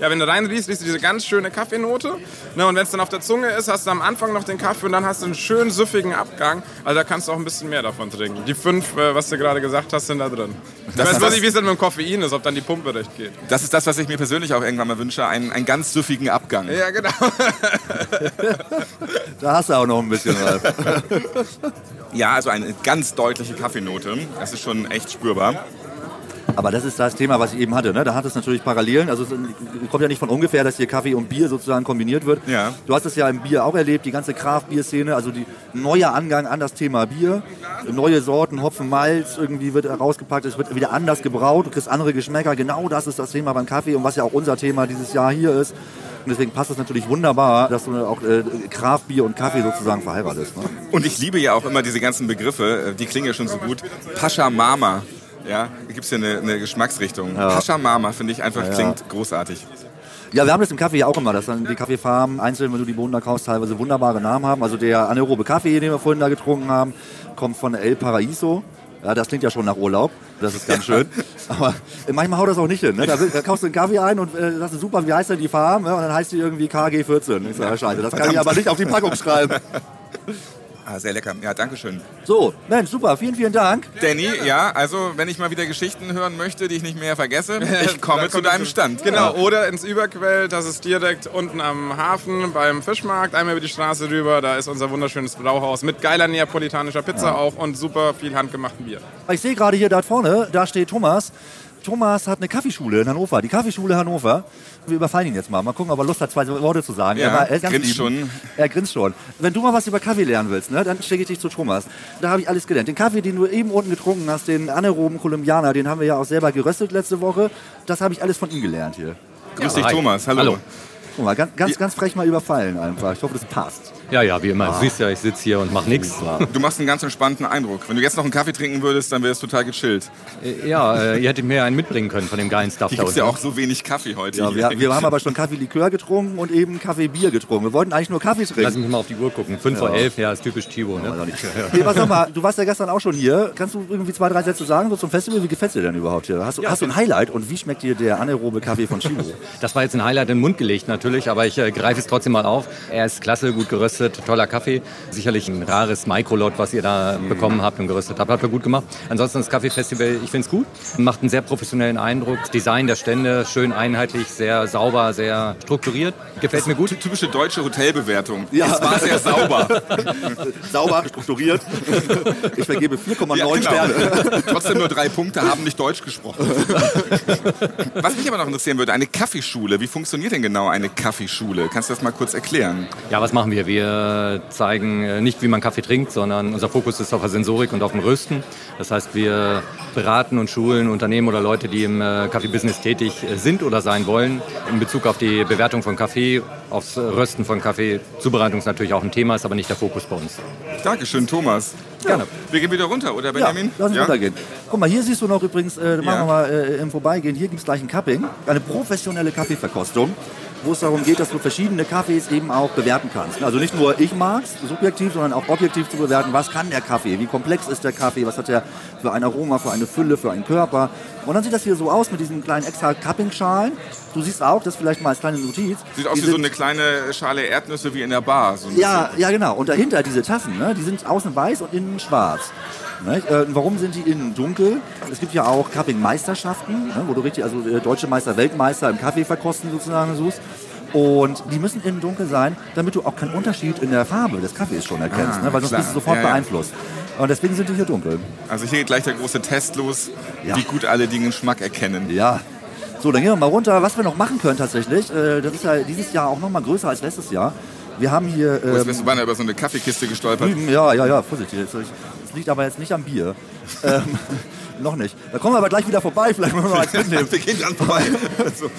Speaker 3: Ja, wenn du reinriechst, riechst du diese ganz schöne Kaffeenote. Ne, und wenn es dann auf der Zunge ist, hast du am Anfang noch den Kaffee und dann hast du einen schönen süffigen Abgang. Also da kannst du auch ein bisschen mehr davon trinken. Die fünf, äh, was du gerade gesagt hast, sind da drin. Ich
Speaker 1: Das
Speaker 3: weiß
Speaker 1: ist
Speaker 3: bloß
Speaker 1: das-
Speaker 3: nicht, wie es dann mit dem Koffein ist, ob dann die Pumpe recht geht.
Speaker 1: Das ist das, was ich mir persönlich auch irgendwann mal wünsche. Einen, einen ganz süffigen Abgang.
Speaker 3: Ja, genau. (laughs)
Speaker 4: Da hast du auch noch ein bisschen, Ralf.
Speaker 1: Ja, also eine ganz deutliche Kaffeenote. Das ist schon echt spürbar.
Speaker 4: Aber das ist das Thema, was ich eben hatte. Ne? Da hat es natürlich Parallelen. Also es kommt ja nicht von ungefähr, dass hier Kaffee und Bier sozusagen kombiniert wird.
Speaker 1: Ja.
Speaker 4: Du hast es ja im Bier auch erlebt, die ganze Craft-Bier-Szene, also die neue Angang an das Thema Bier. Neue Sorten, Hopfen, Malz, irgendwie wird rausgepackt, es wird wieder anders gebraut, du kriegst andere Geschmäcker. Genau das ist das Thema beim Kaffee und was ja auch unser Thema dieses Jahr hier ist. Und deswegen passt es natürlich wunderbar, dass du auch äh, Craft-Bier und Kaffee sozusagen verheiratest. Ne?
Speaker 1: Und ich liebe ja auch immer diese ganzen Begriffe, äh, die klingen ja schon so gut. Pascha Mama. Ja, gibt es ja eine, eine Geschmacksrichtung.
Speaker 4: Ja.
Speaker 1: Pascha Mama finde ich einfach
Speaker 4: Ja.
Speaker 1: klingt großartig.
Speaker 4: Ja, wir haben das im Kaffee ja auch immer, dass dann die Kaffeefarmen einzeln, wenn du die Bohnen da kaufst, teilweise wunderbare Namen haben. Also der anaerobe Kaffee, den wir vorhin da getrunken haben, kommt von El Paraíso. Ja, das klingt ja schon nach Urlaub. Das ist ganz (laughs) schön. Aber manchmal haut das auch nicht hin. Ne? Da, da kaufst du einen Kaffee ein und äh, sagst super, wie heißt denn die Farm? Ja, und dann heißt die irgendwie KG 14. Ich sag, ja, scheiße, das kann ich aber nicht auf die Packung schreiben. (laughs)
Speaker 1: Ah, sehr lecker. Ja, danke schön.
Speaker 4: So, Mensch, super, vielen, vielen Dank.
Speaker 1: Danny, ja, also wenn ich mal wieder Geschichten hören möchte, die ich nicht mehr vergesse, (laughs) ich komme zu deinem Stand.
Speaker 3: Genau, oder ins Überquell, das ist direkt unten am Hafen beim Fischmarkt, einmal über die Straße rüber, da ist unser wunderschönes Brauhaus mit geiler neapolitanischer Pizza auch und super viel handgemachten Bier.
Speaker 4: Ich sehe gerade hier da vorne, da steht Thomas. Thomas hat eine Kaffeeschule in Hannover, die Kaffeeschule Hannover. Wir überfallen ihn jetzt mal. Mal gucken, ob er Lust hat, zwei Worte zu sagen.
Speaker 1: Ja,
Speaker 4: er, war, er
Speaker 1: grinst schon.
Speaker 4: Er grinst schon. Wenn du mal was über Kaffee lernen willst, ne, dann schicke ich dich zu Thomas. Da habe ich alles gelernt. Den Kaffee, den du eben unten getrunken hast, den anaeroben Kolumbianer, den haben wir ja auch selber geröstet letzte Woche. Das habe ich alles von ihm gelernt hier.
Speaker 1: Grüß dich, Thomas. Hallo.
Speaker 4: Guck mal, ganz, ganz, ganz frech mal überfallen einfach. Ich hoffe, das passt.
Speaker 12: Ja, ja, wie immer. Du siehst ja, ich sitze hier und mache nichts.
Speaker 1: Du machst einen ganz entspannten Eindruck. Wenn du jetzt noch einen Kaffee trinken würdest, dann wäre es total gechillt.
Speaker 12: Ja, äh, ihr hättet mir einen mitbringen können von dem geilen Stuff
Speaker 1: Hier
Speaker 12: da
Speaker 1: es ja
Speaker 12: unten.
Speaker 1: auch so wenig Kaffee heute.
Speaker 4: Ja,
Speaker 1: hier.
Speaker 4: wir, wir haben aber schon Kaffee-Likör getrunken und eben Kaffee-Bier getrunken. Wir wollten eigentlich nur Kaffee trinken.
Speaker 12: Lass mich mal auf die Uhr gucken. 5 vor
Speaker 4: Ja.
Speaker 12: 11, ja, ist typisch Chibo. Ne?
Speaker 4: Nee, was sag mal, du warst ja gestern auch schon hier. Kannst du irgendwie zwei, drei Sätze sagen so zum Festival? Wie gefällt dir denn überhaupt hier? Hast du, hast du ein Highlight und wie schmeckt dir der anaerobe Kaffee von Chibo?
Speaker 12: Das war jetzt ein Highlight in den Mund gelegt natürlich, aber ich äh, greife es trotzdem mal auf. Er ist klasse, gut geröstet, toller Kaffee. Sicherlich ein rares Mikrolot, was ihr da bekommen habt und geröstet habt. Habt ihr gut gemacht. Ansonsten das Kaffeefestival, ich finde es gut. Macht einen sehr professionellen Eindruck. Das Design der Stände, schön einheitlich, sehr sauber, sehr strukturiert. Gefällt mir gut.
Speaker 1: Typische deutsche Hotelbewertung.
Speaker 4: Ja.
Speaker 1: Es war sehr sauber. (laughs)
Speaker 4: Sauber, strukturiert. Ich vergebe 4,9
Speaker 1: Ja, genau.
Speaker 4: Sterne. (laughs)
Speaker 1: Trotzdem nur drei Punkte, haben nicht Deutsch gesprochen. (laughs) Was mich aber noch interessieren würde, eine Kaffeeschule. Wie funktioniert denn genau eine Kaffeeschule? Kannst du das mal kurz erklären?
Speaker 12: Ja, was machen wir? Wir zeigen äh, nicht, wie man Kaffee trinkt, sondern unser Fokus ist auf der Sensorik und auf dem Rösten. Das heißt, wir beraten und schulen Unternehmen oder Leute, die im äh, Kaffeebusiness tätig äh, sind oder sein wollen, in Bezug auf die Bewertung von Kaffee, aufs Rösten von Kaffee. Zubereitung ist natürlich auch ein Thema, ist aber nicht der Fokus bei uns.
Speaker 1: Dankeschön, Thomas.
Speaker 4: Gerne.
Speaker 1: Wir gehen wieder runter, oder
Speaker 4: Ja,
Speaker 1: Benjamin?
Speaker 4: lass uns runtergehen. Guck mal, hier siehst du noch übrigens, äh, machen
Speaker 1: Ja.
Speaker 4: wir mal äh, im Vorbeigehen, hier gibt es gleich ein Cupping, eine professionelle Kaffeeverkostung, wo es darum geht, dass du verschiedene Kaffees eben auch bewerten kannst. Also nicht nur ich mag's, subjektiv, sondern auch objektiv zu bewerten, was kann der Kaffee, wie komplex ist der Kaffee, was hat er für ein Aroma, für eine Fülle, für einen Körper. Und dann sieht das hier so aus mit diesen kleinen extra Cupping-Schalen. Du siehst auch, das vielleicht mal als kleine Notiz.
Speaker 1: Sieht aus
Speaker 4: Die
Speaker 1: wie so eine kleine Schale Erdnüsse wie in der Bar. So
Speaker 4: ja, ja, genau. Und dahinter diese Tassen, ne, die sind außen weiß und innen schwarz. Ne? Äh, warum sind die innen dunkel? Es gibt ja auch Cupping-Meisterschaften, ne, wo du richtig, also äh, deutsche Meister, Weltmeister im Kaffee verkosten sozusagen suchst. Und die müssen innen dunkel sein, damit du auch keinen Unterschied in der Farbe des Kaffees schon erkennst,
Speaker 1: Ah,
Speaker 4: ne? weil sonst
Speaker 1: klar.
Speaker 4: bist du sofort
Speaker 1: Ja, ja.
Speaker 4: Und deswegen sind die hier dunkel.
Speaker 1: Also hier geht gleich der große Test los,
Speaker 4: Ja.
Speaker 1: wie gut alle Dinge Geschmack erkennen.
Speaker 4: Ja. So, dann gehen wir mal runter. Was wir noch machen können tatsächlich, äh, das ist ja dieses Jahr auch noch mal größer als letztes Jahr. Wir haben hier...
Speaker 1: Jetzt
Speaker 4: Ähm,
Speaker 1: bist du beinahe über so eine Kaffeekiste gestolpert.
Speaker 4: drüben, ja, ja, ja, vorsichtig. Das liegt aber jetzt nicht am Bier. (laughs) ähm, noch nicht. Da kommen wir aber gleich wieder vorbei. Vielleicht müssen wir eins mitnehmen.
Speaker 1: Wir gehen dran vorbei. (laughs) So.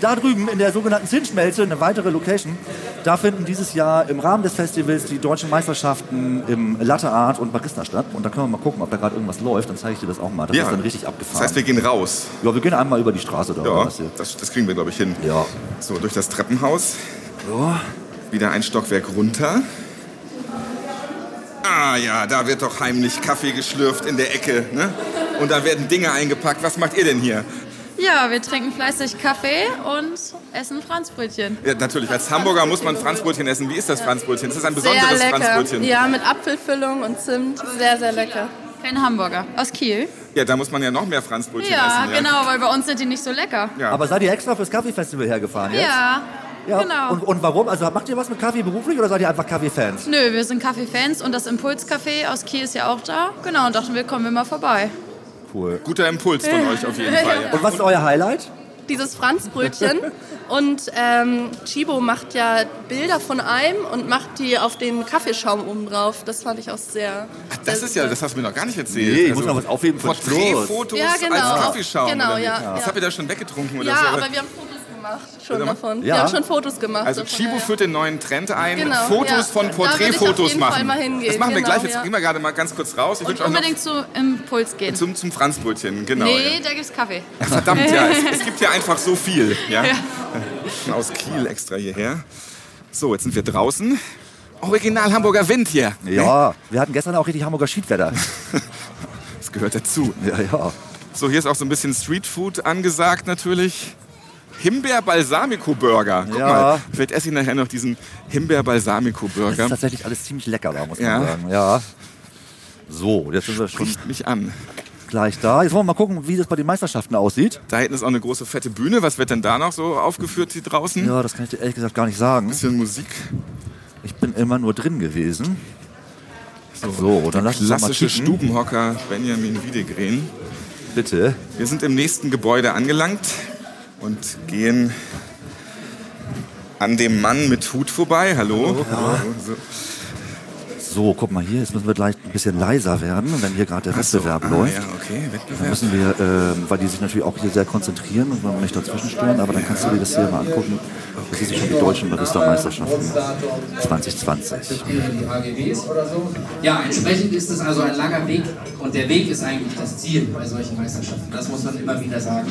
Speaker 4: Da drüben in der sogenannten Zinsschmelze, eine weitere Location, da finden dieses Jahr im Rahmen des Festivals die deutschen Meisterschaften im Latte Art und Barista statt. Und da können wir mal gucken, ob da gerade irgendwas läuft. Dann zeige ich dir das auch mal. Das
Speaker 1: Ja.
Speaker 4: ist dann richtig abgefahren.
Speaker 1: Das heißt, wir gehen raus.
Speaker 4: ja, wir gehen einmal über die Straße da.
Speaker 1: Ja, das, das kriegen wir, glaube ich, hin.
Speaker 4: Ja.
Speaker 1: So, durch das Treppenhaus.
Speaker 4: So.
Speaker 1: Wieder ein Stockwerk runter. Ah ja, da wird doch heimlich Kaffee geschlürft in der Ecke. Ne? Und da werden Dinge eingepackt. Was macht ihr denn hier?
Speaker 2: Ja, wir trinken fleißig Kaffee und essen Franzbrötchen.
Speaker 1: Ja, natürlich, als Hamburger muss man Franzbrötchen essen. Wie ist das Franzbrötchen? Ist das ein
Speaker 13: Sehr
Speaker 1: besonderes
Speaker 13: lecker.
Speaker 1: Franzbrötchen?
Speaker 13: Ja, mit Apfelfüllung und Zimt. Sehr, sehr lecker.
Speaker 2: Kein Hamburger. Aus Kiel?
Speaker 1: Ja, da muss man ja noch mehr Franzbrötchen
Speaker 2: Ja,
Speaker 1: essen.
Speaker 2: genau, weil bei uns sind die nicht so lecker.
Speaker 1: Ja.
Speaker 4: Aber seid ihr extra fürs Kaffeefestival hergefahren jetzt?
Speaker 2: Ja,
Speaker 4: Ja.
Speaker 2: genau.
Speaker 4: Und, und warum? Also macht ihr was mit Kaffee beruflich oder seid ihr einfach Kaffeefans?
Speaker 2: Nö, wir sind Kaffee-Fans und das Impulscafé aus Kiel ist ja auch da. Genau, und dachten wir, kommen wir mal vorbei.
Speaker 4: Cool.
Speaker 1: Guter Impuls von euch auf jeden Fall. (laughs)
Speaker 4: Und was ist euer Highlight?
Speaker 13: Dieses Franzbrötchen. (laughs) und ähm, Chibo macht ja Bilder von einem und macht die auf den Kaffeeschaum oben drauf. Das fand ich auch sehr.
Speaker 1: Das ist ja, das hast du mir noch gar nicht erzählt.
Speaker 4: Nee, ich muss noch was aufheben für
Speaker 1: Porträtfotos
Speaker 13: Ja, genau.
Speaker 1: als Kaffeeschaum.
Speaker 13: Genau,
Speaker 1: wie?
Speaker 13: ja,
Speaker 1: Das
Speaker 13: ja.
Speaker 1: habt ihr da schon weggetrunken oder
Speaker 13: Ja,
Speaker 1: so?
Speaker 13: aber wir haben schon
Speaker 1: mal.
Speaker 13: davon.
Speaker 1: Ja.
Speaker 13: Wir haben schon Fotos gemacht.
Speaker 1: Also
Speaker 13: davon,
Speaker 1: Chibo
Speaker 13: ja,
Speaker 1: führt den neuen Trend ein,
Speaker 13: Genau,
Speaker 1: Fotos
Speaker 13: ja.
Speaker 1: von Porträtfotos machen.
Speaker 13: Fall mal hingehen,
Speaker 1: das machen wir
Speaker 13: genau,
Speaker 1: gleich. Jetzt
Speaker 13: ja.
Speaker 1: gehen wir gerade mal ganz kurz raus. Ich
Speaker 2: Und
Speaker 1: wünsche euch noch
Speaker 2: unbedingt zu Impuls gehen.
Speaker 1: zum, zum Franzbrötchen, genau.
Speaker 2: nee,
Speaker 1: ja.
Speaker 2: da gibt's Kaffee.
Speaker 1: Ach, verdammt, ja, es, es gibt ja einfach so viel. Ja?
Speaker 2: Ja. (laughs)
Speaker 1: Aus Kiel extra hierher. So, jetzt sind wir draußen. Original Hamburger Wind hier.
Speaker 4: Ja, wir hatten gestern auch richtig Hamburger Schiedwetter. (laughs)
Speaker 1: Das gehört dazu.
Speaker 4: Ja, ja.
Speaker 1: So, hier ist auch so ein bisschen Streetfood angesagt natürlich. Himbeer-Balsamico-Burger. Guck
Speaker 4: Ja.
Speaker 1: mal, vielleicht esse ich nachher noch diesen
Speaker 4: Das ist
Speaker 1: Himbeer-Balsamico-Burger.
Speaker 4: tatsächlich alles ziemlich lecker da, muss
Speaker 1: Ja.
Speaker 4: man sagen. Ja. So, jetzt sind wir schon
Speaker 1: Riecht mich an.
Speaker 4: gleich da. Jetzt wollen wir mal gucken, wie das bei den Meisterschaften aussieht.
Speaker 1: Da hinten ist auch eine große fette Bühne. Was wird denn da noch so aufgeführt hier draußen?
Speaker 4: Ja, das kann ich dir ehrlich gesagt gar nicht sagen.
Speaker 1: Bisschen Musik.
Speaker 4: Ich bin immer nur drin gewesen. So, dann lass uns mal
Speaker 1: Klassische. Stubenhocker Benjamin Wiedegren.
Speaker 4: Bitte.
Speaker 1: Wir sind im nächsten Gebäude angelangt und gehen an dem Mann mit Hut vorbei. Hallo. Hallo. So.
Speaker 4: So, guck mal hier, jetzt müssen wir gleich ein bisschen leiser werden, wenn hier gerade der
Speaker 1: Ach so,
Speaker 4: Wettbewerb
Speaker 1: ah,
Speaker 4: läuft.
Speaker 1: ja, okay,
Speaker 4: Dann
Speaker 1: Wettbewerb.
Speaker 4: müssen wir, ähm, weil die sich natürlich auch hier sehr konzentrieren und wollen nicht dazwischen stören, aber dann kannst du dir das hier mal angucken. Das ist schon die deutschen Barista-Meisterschaften 2020.
Speaker 14: die AGBs oder so. Ja, entsprechend ist es also ein langer Weg und der Weg ist eigentlich das Ziel bei solchen Meisterschaften. Das muss man immer wieder sagen.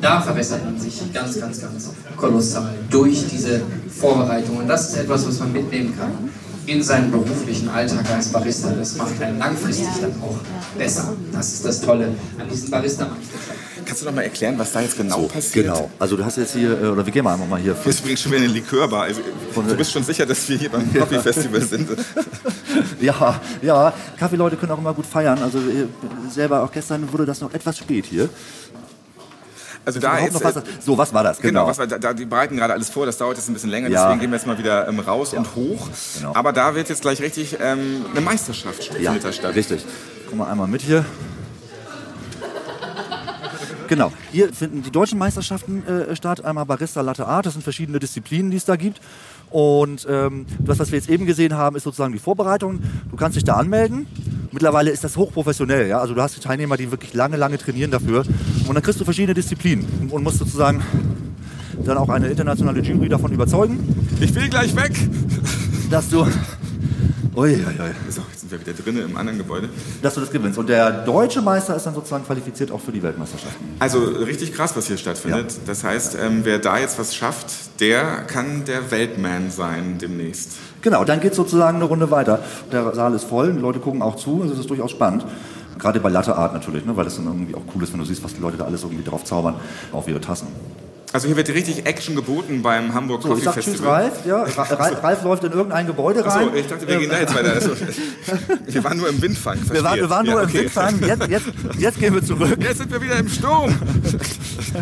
Speaker 14: Da verbessert man sich ganz, ganz, ganz kolossal durch diese Vorbereitung. Und das ist etwas, was man mitnehmen kann in seinen beruflichen Alltag als Barista. Das macht einen langfristig dann auch besser. Das ist das Tolle an diesen Barista-Meisterschaften.
Speaker 1: Kannst du noch mal erklären, was da jetzt genau passiert?
Speaker 4: Genau. Also du hast jetzt hier, äh, oder wir gehen mal einfach mal hier.
Speaker 1: Ist übrigens schon wieder eine Likörbar. Also, du bist schon sicher, dass wir hier beim Coffee Festival sind? (laughs)
Speaker 4: Ja, ja, Kaffeeleute können auch immer gut feiern. Also äh, selber auch gestern wurde das noch etwas spät hier.
Speaker 1: Also
Speaker 4: Ist
Speaker 1: da jetzt,
Speaker 4: noch was, so, was war das?
Speaker 1: Genau,
Speaker 4: Genau.
Speaker 1: was war, da, die bereiten gerade alles vor, das dauert jetzt ein bisschen länger,
Speaker 4: Ja.
Speaker 1: deswegen gehen wir jetzt mal wieder ähm, raus und hoch.
Speaker 4: Genau.
Speaker 1: Aber da wird jetzt gleich richtig ähm, eine Meisterschaft
Speaker 4: Ja,
Speaker 1: statt.
Speaker 4: richtig. Guck mal einmal mit hier. Genau, hier finden die deutschen Meisterschaften äh, statt. Einmal Barista Latte Art, das sind verschiedene Disziplinen, die es da gibt. Und ähm, das, was wir jetzt eben gesehen haben, ist sozusagen die Vorbereitung. Du kannst dich da anmelden. Mittlerweile ist das hochprofessionell. Ja? Also du hast die Teilnehmer, die wirklich lange, lange trainieren dafür. Und dann kriegst du verschiedene Disziplinen und musst sozusagen dann auch eine internationale Jury davon überzeugen.
Speaker 1: Ich will gleich weg!
Speaker 4: Dass du, ui, ui, ui,
Speaker 1: sind wir wieder drinnen im anderen Gebäude.
Speaker 4: dass du das gewinnst. Und der deutsche Meister ist dann sozusagen qualifiziert auch für die Weltmeisterschaften.
Speaker 1: Also richtig krass, was hier stattfindet. Das heißt, ähm, wer da jetzt was schafft, der kann der Weltman sein demnächst.
Speaker 4: Genau, dann geht es sozusagen eine Runde weiter. Der Saal ist voll, die Leute gucken auch zu, also das ist durchaus spannend. Gerade bei Latte Art natürlich, ne, weil das dann irgendwie auch cool ist, wenn du siehst, was die Leute da alles irgendwie drauf zaubern auf ihre Tassen.
Speaker 1: Also hier wird richtig Action geboten beim Hamburg
Speaker 4: So, ich
Speaker 1: Coffee
Speaker 4: sag Tschüss
Speaker 1: Festival.
Speaker 4: Ralf, ja, Ra- Ralf, (laughs) Ralf läuft in irgendein Gebäude rein.
Speaker 1: Achso, ich dachte, wir gehen da jetzt weiter. Also, (laughs) wir waren nur im Windfang.
Speaker 4: Wir waren, wir waren nur
Speaker 1: ja,
Speaker 4: im
Speaker 1: okay.
Speaker 4: Windfang, jetzt, jetzt, jetzt gehen wir zurück.
Speaker 1: Jetzt sind wir wieder im Sturm.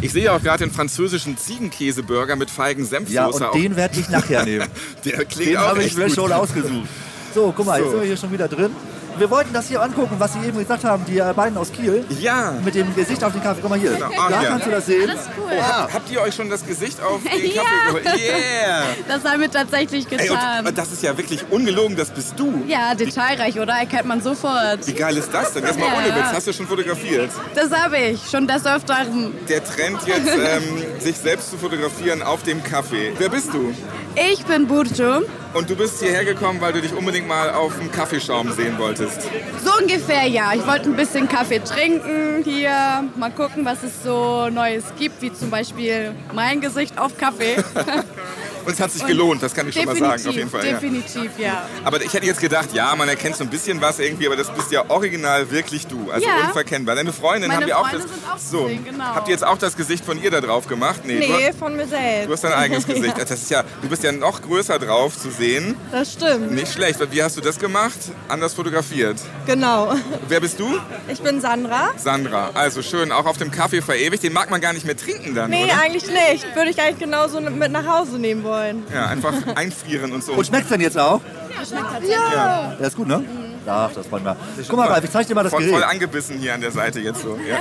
Speaker 1: Ich sehe auch gerade den französischen Ziegenkäseburger mit Feigen-Senfsoße.
Speaker 4: Ja, und den werde ich nachher nehmen. (laughs)
Speaker 1: Der klingt
Speaker 4: Den habe ich mir
Speaker 1: gut.
Speaker 4: schon ausgesucht. So, guck mal,
Speaker 1: So.
Speaker 4: jetzt sind wir hier schon wieder drin. Wir wollten das hier angucken, was Sie eben gesagt haben, die beiden aus Kiel.
Speaker 1: Ja.
Speaker 4: Mit dem Gesicht auf den Kaffee. Guck mal hier.
Speaker 1: Genau. Ah,
Speaker 4: da
Speaker 1: hier.
Speaker 4: kannst du das sehen.
Speaker 2: Das ist cool.
Speaker 1: Oh, habt, habt ihr euch schon das Gesicht auf den (laughs)
Speaker 2: Ja.
Speaker 1: Kaffee geholt? Yeah!
Speaker 2: Das haben wir tatsächlich
Speaker 1: Ey,
Speaker 2: getan.
Speaker 1: und das ist ja wirklich ungelogen, das bist du.
Speaker 2: ja, detailreich, oder? Erkennt man sofort.
Speaker 1: Wie geil ist das denn? Mal
Speaker 2: Ja.
Speaker 1: ohne Witz, hast du schon fotografiert?
Speaker 2: Das habe ich, schon des Öfteren.
Speaker 1: Der Trend jetzt, (laughs) ähm, sich selbst zu fotografieren auf dem Kaffee. Wer bist du?
Speaker 2: Ich bin Burcu.
Speaker 1: Und du bist hierher gekommen, weil du dich unbedingt mal auf dem Kaffeeschaum sehen wolltest.
Speaker 2: So ungefähr, ja. Ich wollte ein bisschen Kaffee trinken hier, mal gucken, was es so Neues gibt, wie zum Beispiel mein Gesicht auf Kaffee. (laughs)
Speaker 1: Und es hat sich gelohnt, das kann ich schon mal sagen, auf jeden Fall. Ja.
Speaker 2: Definitiv, ja.
Speaker 1: Aber ich hätte jetzt gedacht, ja, man erkennt so ein bisschen was irgendwie, aber das bist ja original wirklich du. Also
Speaker 2: Ja.
Speaker 1: unverkennbar. Deine Freundin
Speaker 2: Meine
Speaker 1: haben wir auch das.
Speaker 2: sind auch
Speaker 1: so,
Speaker 2: sehen, genau.
Speaker 1: habt ihr jetzt auch das Gesicht von ihr da drauf gemacht? du,
Speaker 15: Nee, von mir selbst.
Speaker 1: du hast dein eigenes (laughs) Gesicht. Das ist ja, du bist ja noch größer drauf zu sehen.
Speaker 15: Das stimmt.
Speaker 1: Nicht schlecht. Wie hast du das gemacht? Anders fotografiert.
Speaker 15: Genau.
Speaker 1: Wer bist du?
Speaker 15: Ich bin Sandra.
Speaker 1: Sandra. Also schön, auch auf dem Kaffee verewigt. Den mag man gar nicht mehr trinken dann,
Speaker 15: Nee,
Speaker 1: oder?
Speaker 15: eigentlich nicht. Würde ich eigentlich genauso mit nach Hause nehmen wollen.
Speaker 1: Ja, einfach einfrieren und so.
Speaker 4: Und schmeckt's denn jetzt auch?
Speaker 2: Schmeckt tatsächlich.
Speaker 4: Ja. Ja, ist gut, ne? Ach, das wollen wir. Guck mal, Ralf, ich zeig dir mal das
Speaker 1: voll,
Speaker 4: Gerät.
Speaker 1: voll angebissen hier an der Seite jetzt so. Ja.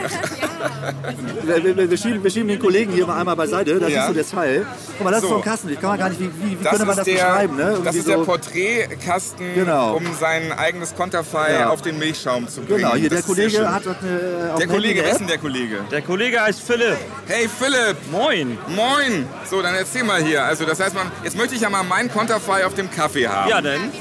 Speaker 4: Wir, wir, wir, schieben, wir schieben den Kollegen hier mal einmal beiseite. Das
Speaker 1: Ja.
Speaker 4: ist so der Teil. Guck mal, das ist
Speaker 1: So.
Speaker 4: so ein Kasten. Ich kann mal gar nicht, wie, wie, wie könnte man das
Speaker 1: der,
Speaker 4: beschreiben? Ne?
Speaker 1: Das ist der
Speaker 4: so-
Speaker 1: Porträtkasten,
Speaker 4: Genau.
Speaker 1: um sein eigenes Konterfei
Speaker 4: Ja.
Speaker 1: auf den Milchschaum zu bringen.
Speaker 4: Genau, hier, der
Speaker 1: Das
Speaker 4: Kollege hat eine, auf
Speaker 1: Der Kollege, wer ist denn der Kollege?
Speaker 16: Der Kollege heißt Philipp.
Speaker 1: Hey Philipp!
Speaker 16: Moin!
Speaker 1: Moin! So, dann erzähl mal hier. Also das heißt, man, jetzt möchte ich ja mal mein Konterfei auf dem Kaffee haben.
Speaker 16: Ja, denn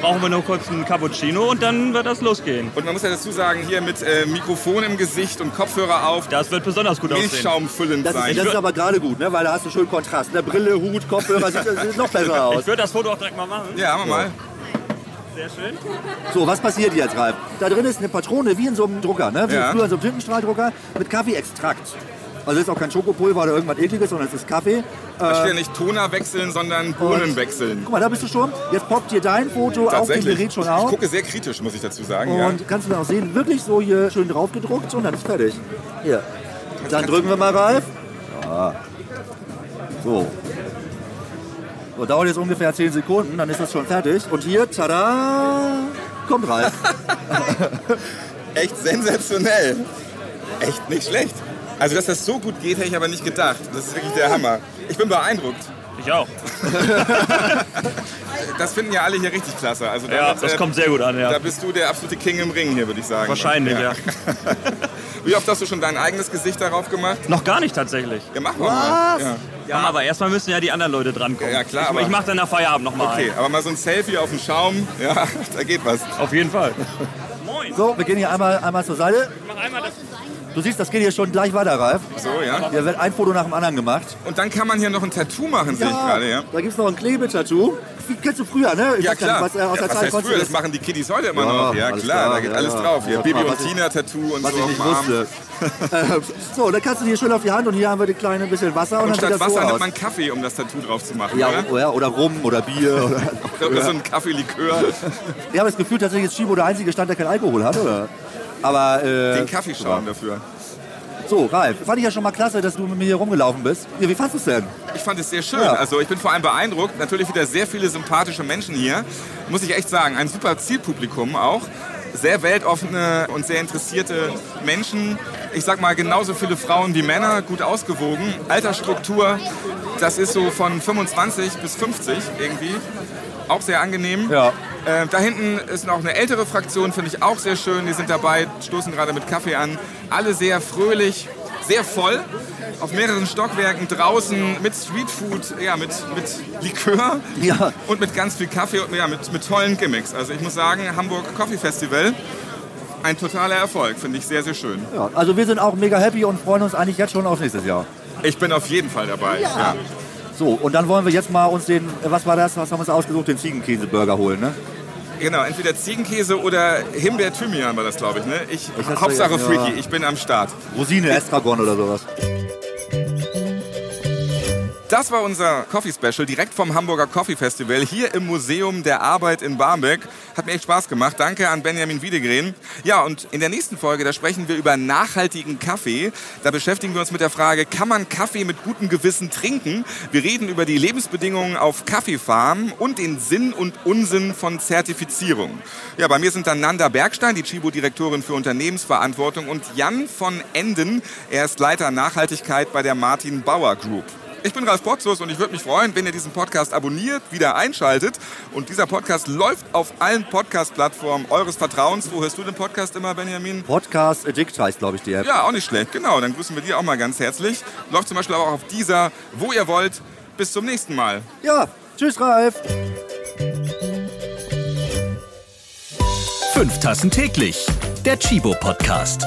Speaker 16: brauchen wir nur kurz einen Cappuccino und dann wird das losgehen.
Speaker 1: Und man muss ja dazu sagen, hier mit äh, Mikrofon im Gesicht und Kopfhörer auf.
Speaker 16: Das wird besonders gut aussehen.
Speaker 1: Milchschaumfüllend
Speaker 4: Das
Speaker 1: sein.
Speaker 4: ist, das ist aber gerade gut, ne? weil da hast du schön Kontrast. Ne? Brille, Hut, Kopfhörer, sieht, sieht noch besser aus.
Speaker 16: Ich würde das Foto auch direkt mal machen.
Speaker 1: ja, machen wir mal.
Speaker 16: Sehr schön.
Speaker 4: So, was passiert jetzt, Ralf? Da drin ist eine Patrone wie in so einem Drucker, ne? wie
Speaker 1: Ja.
Speaker 4: früher in so einem Tintenstrahldrucker mit Kaffeeextrakt. Also das ist auch kein Schokopulver oder irgendwas ekliges, sondern es ist Kaffee.
Speaker 1: Da steht ja
Speaker 4: Äh,
Speaker 1: nicht Toner wechseln, sondern Bohnen wechseln.
Speaker 4: guck mal, da bist du schon. Jetzt poppt hier dein Foto auf dem. Gerät schon
Speaker 1: Ich
Speaker 4: auf.
Speaker 1: gucke sehr kritisch, muss ich dazu sagen. ja.
Speaker 4: Und kannst du dann auch sehen, wirklich so hier schön drauf gedruckt und dann ist fertig. Hier. Dann drücken wir mal Ralf. Ja. So. So, dauert jetzt ungefähr 10 Sekunden, dann ist das schon fertig. Und hier, tada, kommt Ralf. (laughs)
Speaker 1: Echt sensationell. Echt nicht schlecht. Also, dass das so gut geht, hätte ich aber nicht gedacht. Das ist wirklich der Hammer. Ich bin beeindruckt.
Speaker 16: Ich auch. (laughs)
Speaker 1: Das finden ja alle hier richtig klasse. Also
Speaker 16: Ja,
Speaker 1: damit,
Speaker 16: das
Speaker 1: äh,
Speaker 16: kommt sehr gut an, ja.
Speaker 1: Da bist du der absolute King im Ring hier, würde ich sagen.
Speaker 16: Wahrscheinlich, ja. (laughs)
Speaker 1: Wie oft hast du schon dein eigenes Gesicht darauf gemacht?
Speaker 16: Noch gar nicht tatsächlich.
Speaker 1: Ja, mach mal. mal. Ja.
Speaker 16: Ja, aber erstmal müssen ja die anderen Leute drankommen.
Speaker 1: Ja, klar,
Speaker 16: Ich,
Speaker 1: aber-
Speaker 16: ich mache dann nach Feierabend nochmal
Speaker 1: Okay, aber mal so ein Selfie auf dem Schaum, ja, (laughs) da geht was.
Speaker 16: Auf jeden Fall.
Speaker 4: So, wir gehen hier einmal, einmal zur Seite.
Speaker 16: Mach einmal das.
Speaker 4: Du siehst, das geht hier schon gleich weiter, Ralf.
Speaker 1: So, ja.
Speaker 4: Hier wird ein Foto nach dem anderen gemacht.
Speaker 1: Und dann kann man hier noch ein Tattoo machen, sehe ich gerade, ja.
Speaker 4: Da gibt es noch ein Klebetattoo. Wie kennst du früher, ne? Ich
Speaker 1: Ja klar.
Speaker 4: nicht, was, äh, aus der
Speaker 1: was
Speaker 4: Zeit
Speaker 1: früher? Das machen die Kiddies heute immer noch. Ja klar, da geht alles drauf. Hier,
Speaker 4: was
Speaker 1: und
Speaker 4: ich-
Speaker 1: Tina Tattoo und
Speaker 4: was
Speaker 1: so
Speaker 4: ich nicht wusste. (laughs) So, dann kannst du dir schön auf die Hand und hier haben wir ein kleines bisschen Wasser und,
Speaker 1: Und statt
Speaker 4: das so
Speaker 1: Wasser nimmt man Kaffee, um das Tattoo drauf zu machen,
Speaker 4: ja,
Speaker 1: oder?
Speaker 4: oder? Ja, oder Rum oder Bier. Oder, (laughs)
Speaker 1: Oder so ein Kaffeelikör. (laughs)
Speaker 4: Ich habe das Gefühl, tatsächlich ist Chibo der einzige Stand, der kein Alkohol hat, oder? Aber, äh,
Speaker 1: Den Kaffeeschaum dafür.
Speaker 4: So, Ralf, fand ich ja schon mal klasse, dass du mit mir hier rumgelaufen bist. Ja, wie fandest du es denn?
Speaker 1: Ich fand es sehr schön.
Speaker 4: Ja.
Speaker 1: Also ich bin vor allem beeindruckt. Natürlich wieder sehr viele sympathische Menschen hier. Muss ich echt sagen. Ein super Zielpublikum auch. Sehr weltoffene und sehr interessierte Menschen. Ich sag mal genauso viele Frauen wie Männer, gut ausgewogen. Altersstruktur, das ist so von 25 bis 50 irgendwie. Auch sehr angenehm.
Speaker 4: Ja.
Speaker 1: Äh, da hinten ist noch eine ältere Fraktion, finde ich auch sehr schön. Die sind dabei, stoßen gerade mit Kaffee an. Alle sehr fröhlich, sehr voll. Auf mehreren Stockwerken draußen mit Streetfood, ja, mit, mit Likör
Speaker 4: Ja.
Speaker 1: und mit ganz viel Kaffee und ja, mit, mit tollen Gimmicks. Also ich muss sagen, Hamburg Coffee Festival, ein totaler Erfolg, finde ich sehr, sehr schön.
Speaker 4: Ja, also wir sind auch mega happy und freuen uns eigentlich jetzt schon auf nächstes Jahr.
Speaker 1: Ich bin auf jeden Fall dabei. Ja.
Speaker 4: So, und dann wollen wir jetzt mal uns den, äh, was war das, was haben wir uns ausgesucht, den Ziegenkäseburger holen, ne?
Speaker 1: Genau, entweder Ziegenkäse oder Himbeer-Thymian war das, glaube ich. Ne? Ich,
Speaker 4: Ich
Speaker 1: Hauptsache
Speaker 4: ja.
Speaker 1: Freaky, ich bin am Start.
Speaker 4: Rosine, Estragon oder sowas.
Speaker 1: Das war unser Coffee Special direkt vom Hamburger Coffee Festival hier im Museum der Arbeit in Barmbek. Hat mir echt Spaß gemacht. Danke an Benjamin Wiedegren. Ja, und in der nächsten Folge, da sprechen wir über nachhaltigen Kaffee. Da beschäftigen wir uns mit der Frage, kann man Kaffee mit gutem Gewissen trinken? Wir reden über die Lebensbedingungen auf Kaffeefarmen und den Sinn und Unsinn von Zertifizierung. Ja, bei mir sind dann Nanda Bergstein, die Chibo-Direktorin für Unternehmensverantwortung und Jan von Enden. Er ist Leiter Nachhaltigkeit bei der Martin Bauer Group. Ich bin Ralf Potzus und ich würde mich freuen, wenn ihr diesen Podcast abonniert, wieder einschaltet. Und dieser Podcast läuft auf allen Podcast-Plattformen eures Vertrauens. Wo hörst du den Podcast immer, Benjamin?
Speaker 4: Podcast Addict heißt, glaube ich, die App.
Speaker 1: Ja, auch nicht schlecht, genau. Dann grüßen wir dir auch mal ganz herzlich. Läuft zum Beispiel auch auf dieser, wo ihr wollt. Bis zum nächsten Mal.
Speaker 4: Ja, tschüss, Ralf.
Speaker 5: Fünf Tassen täglich. Der Chibo Podcast.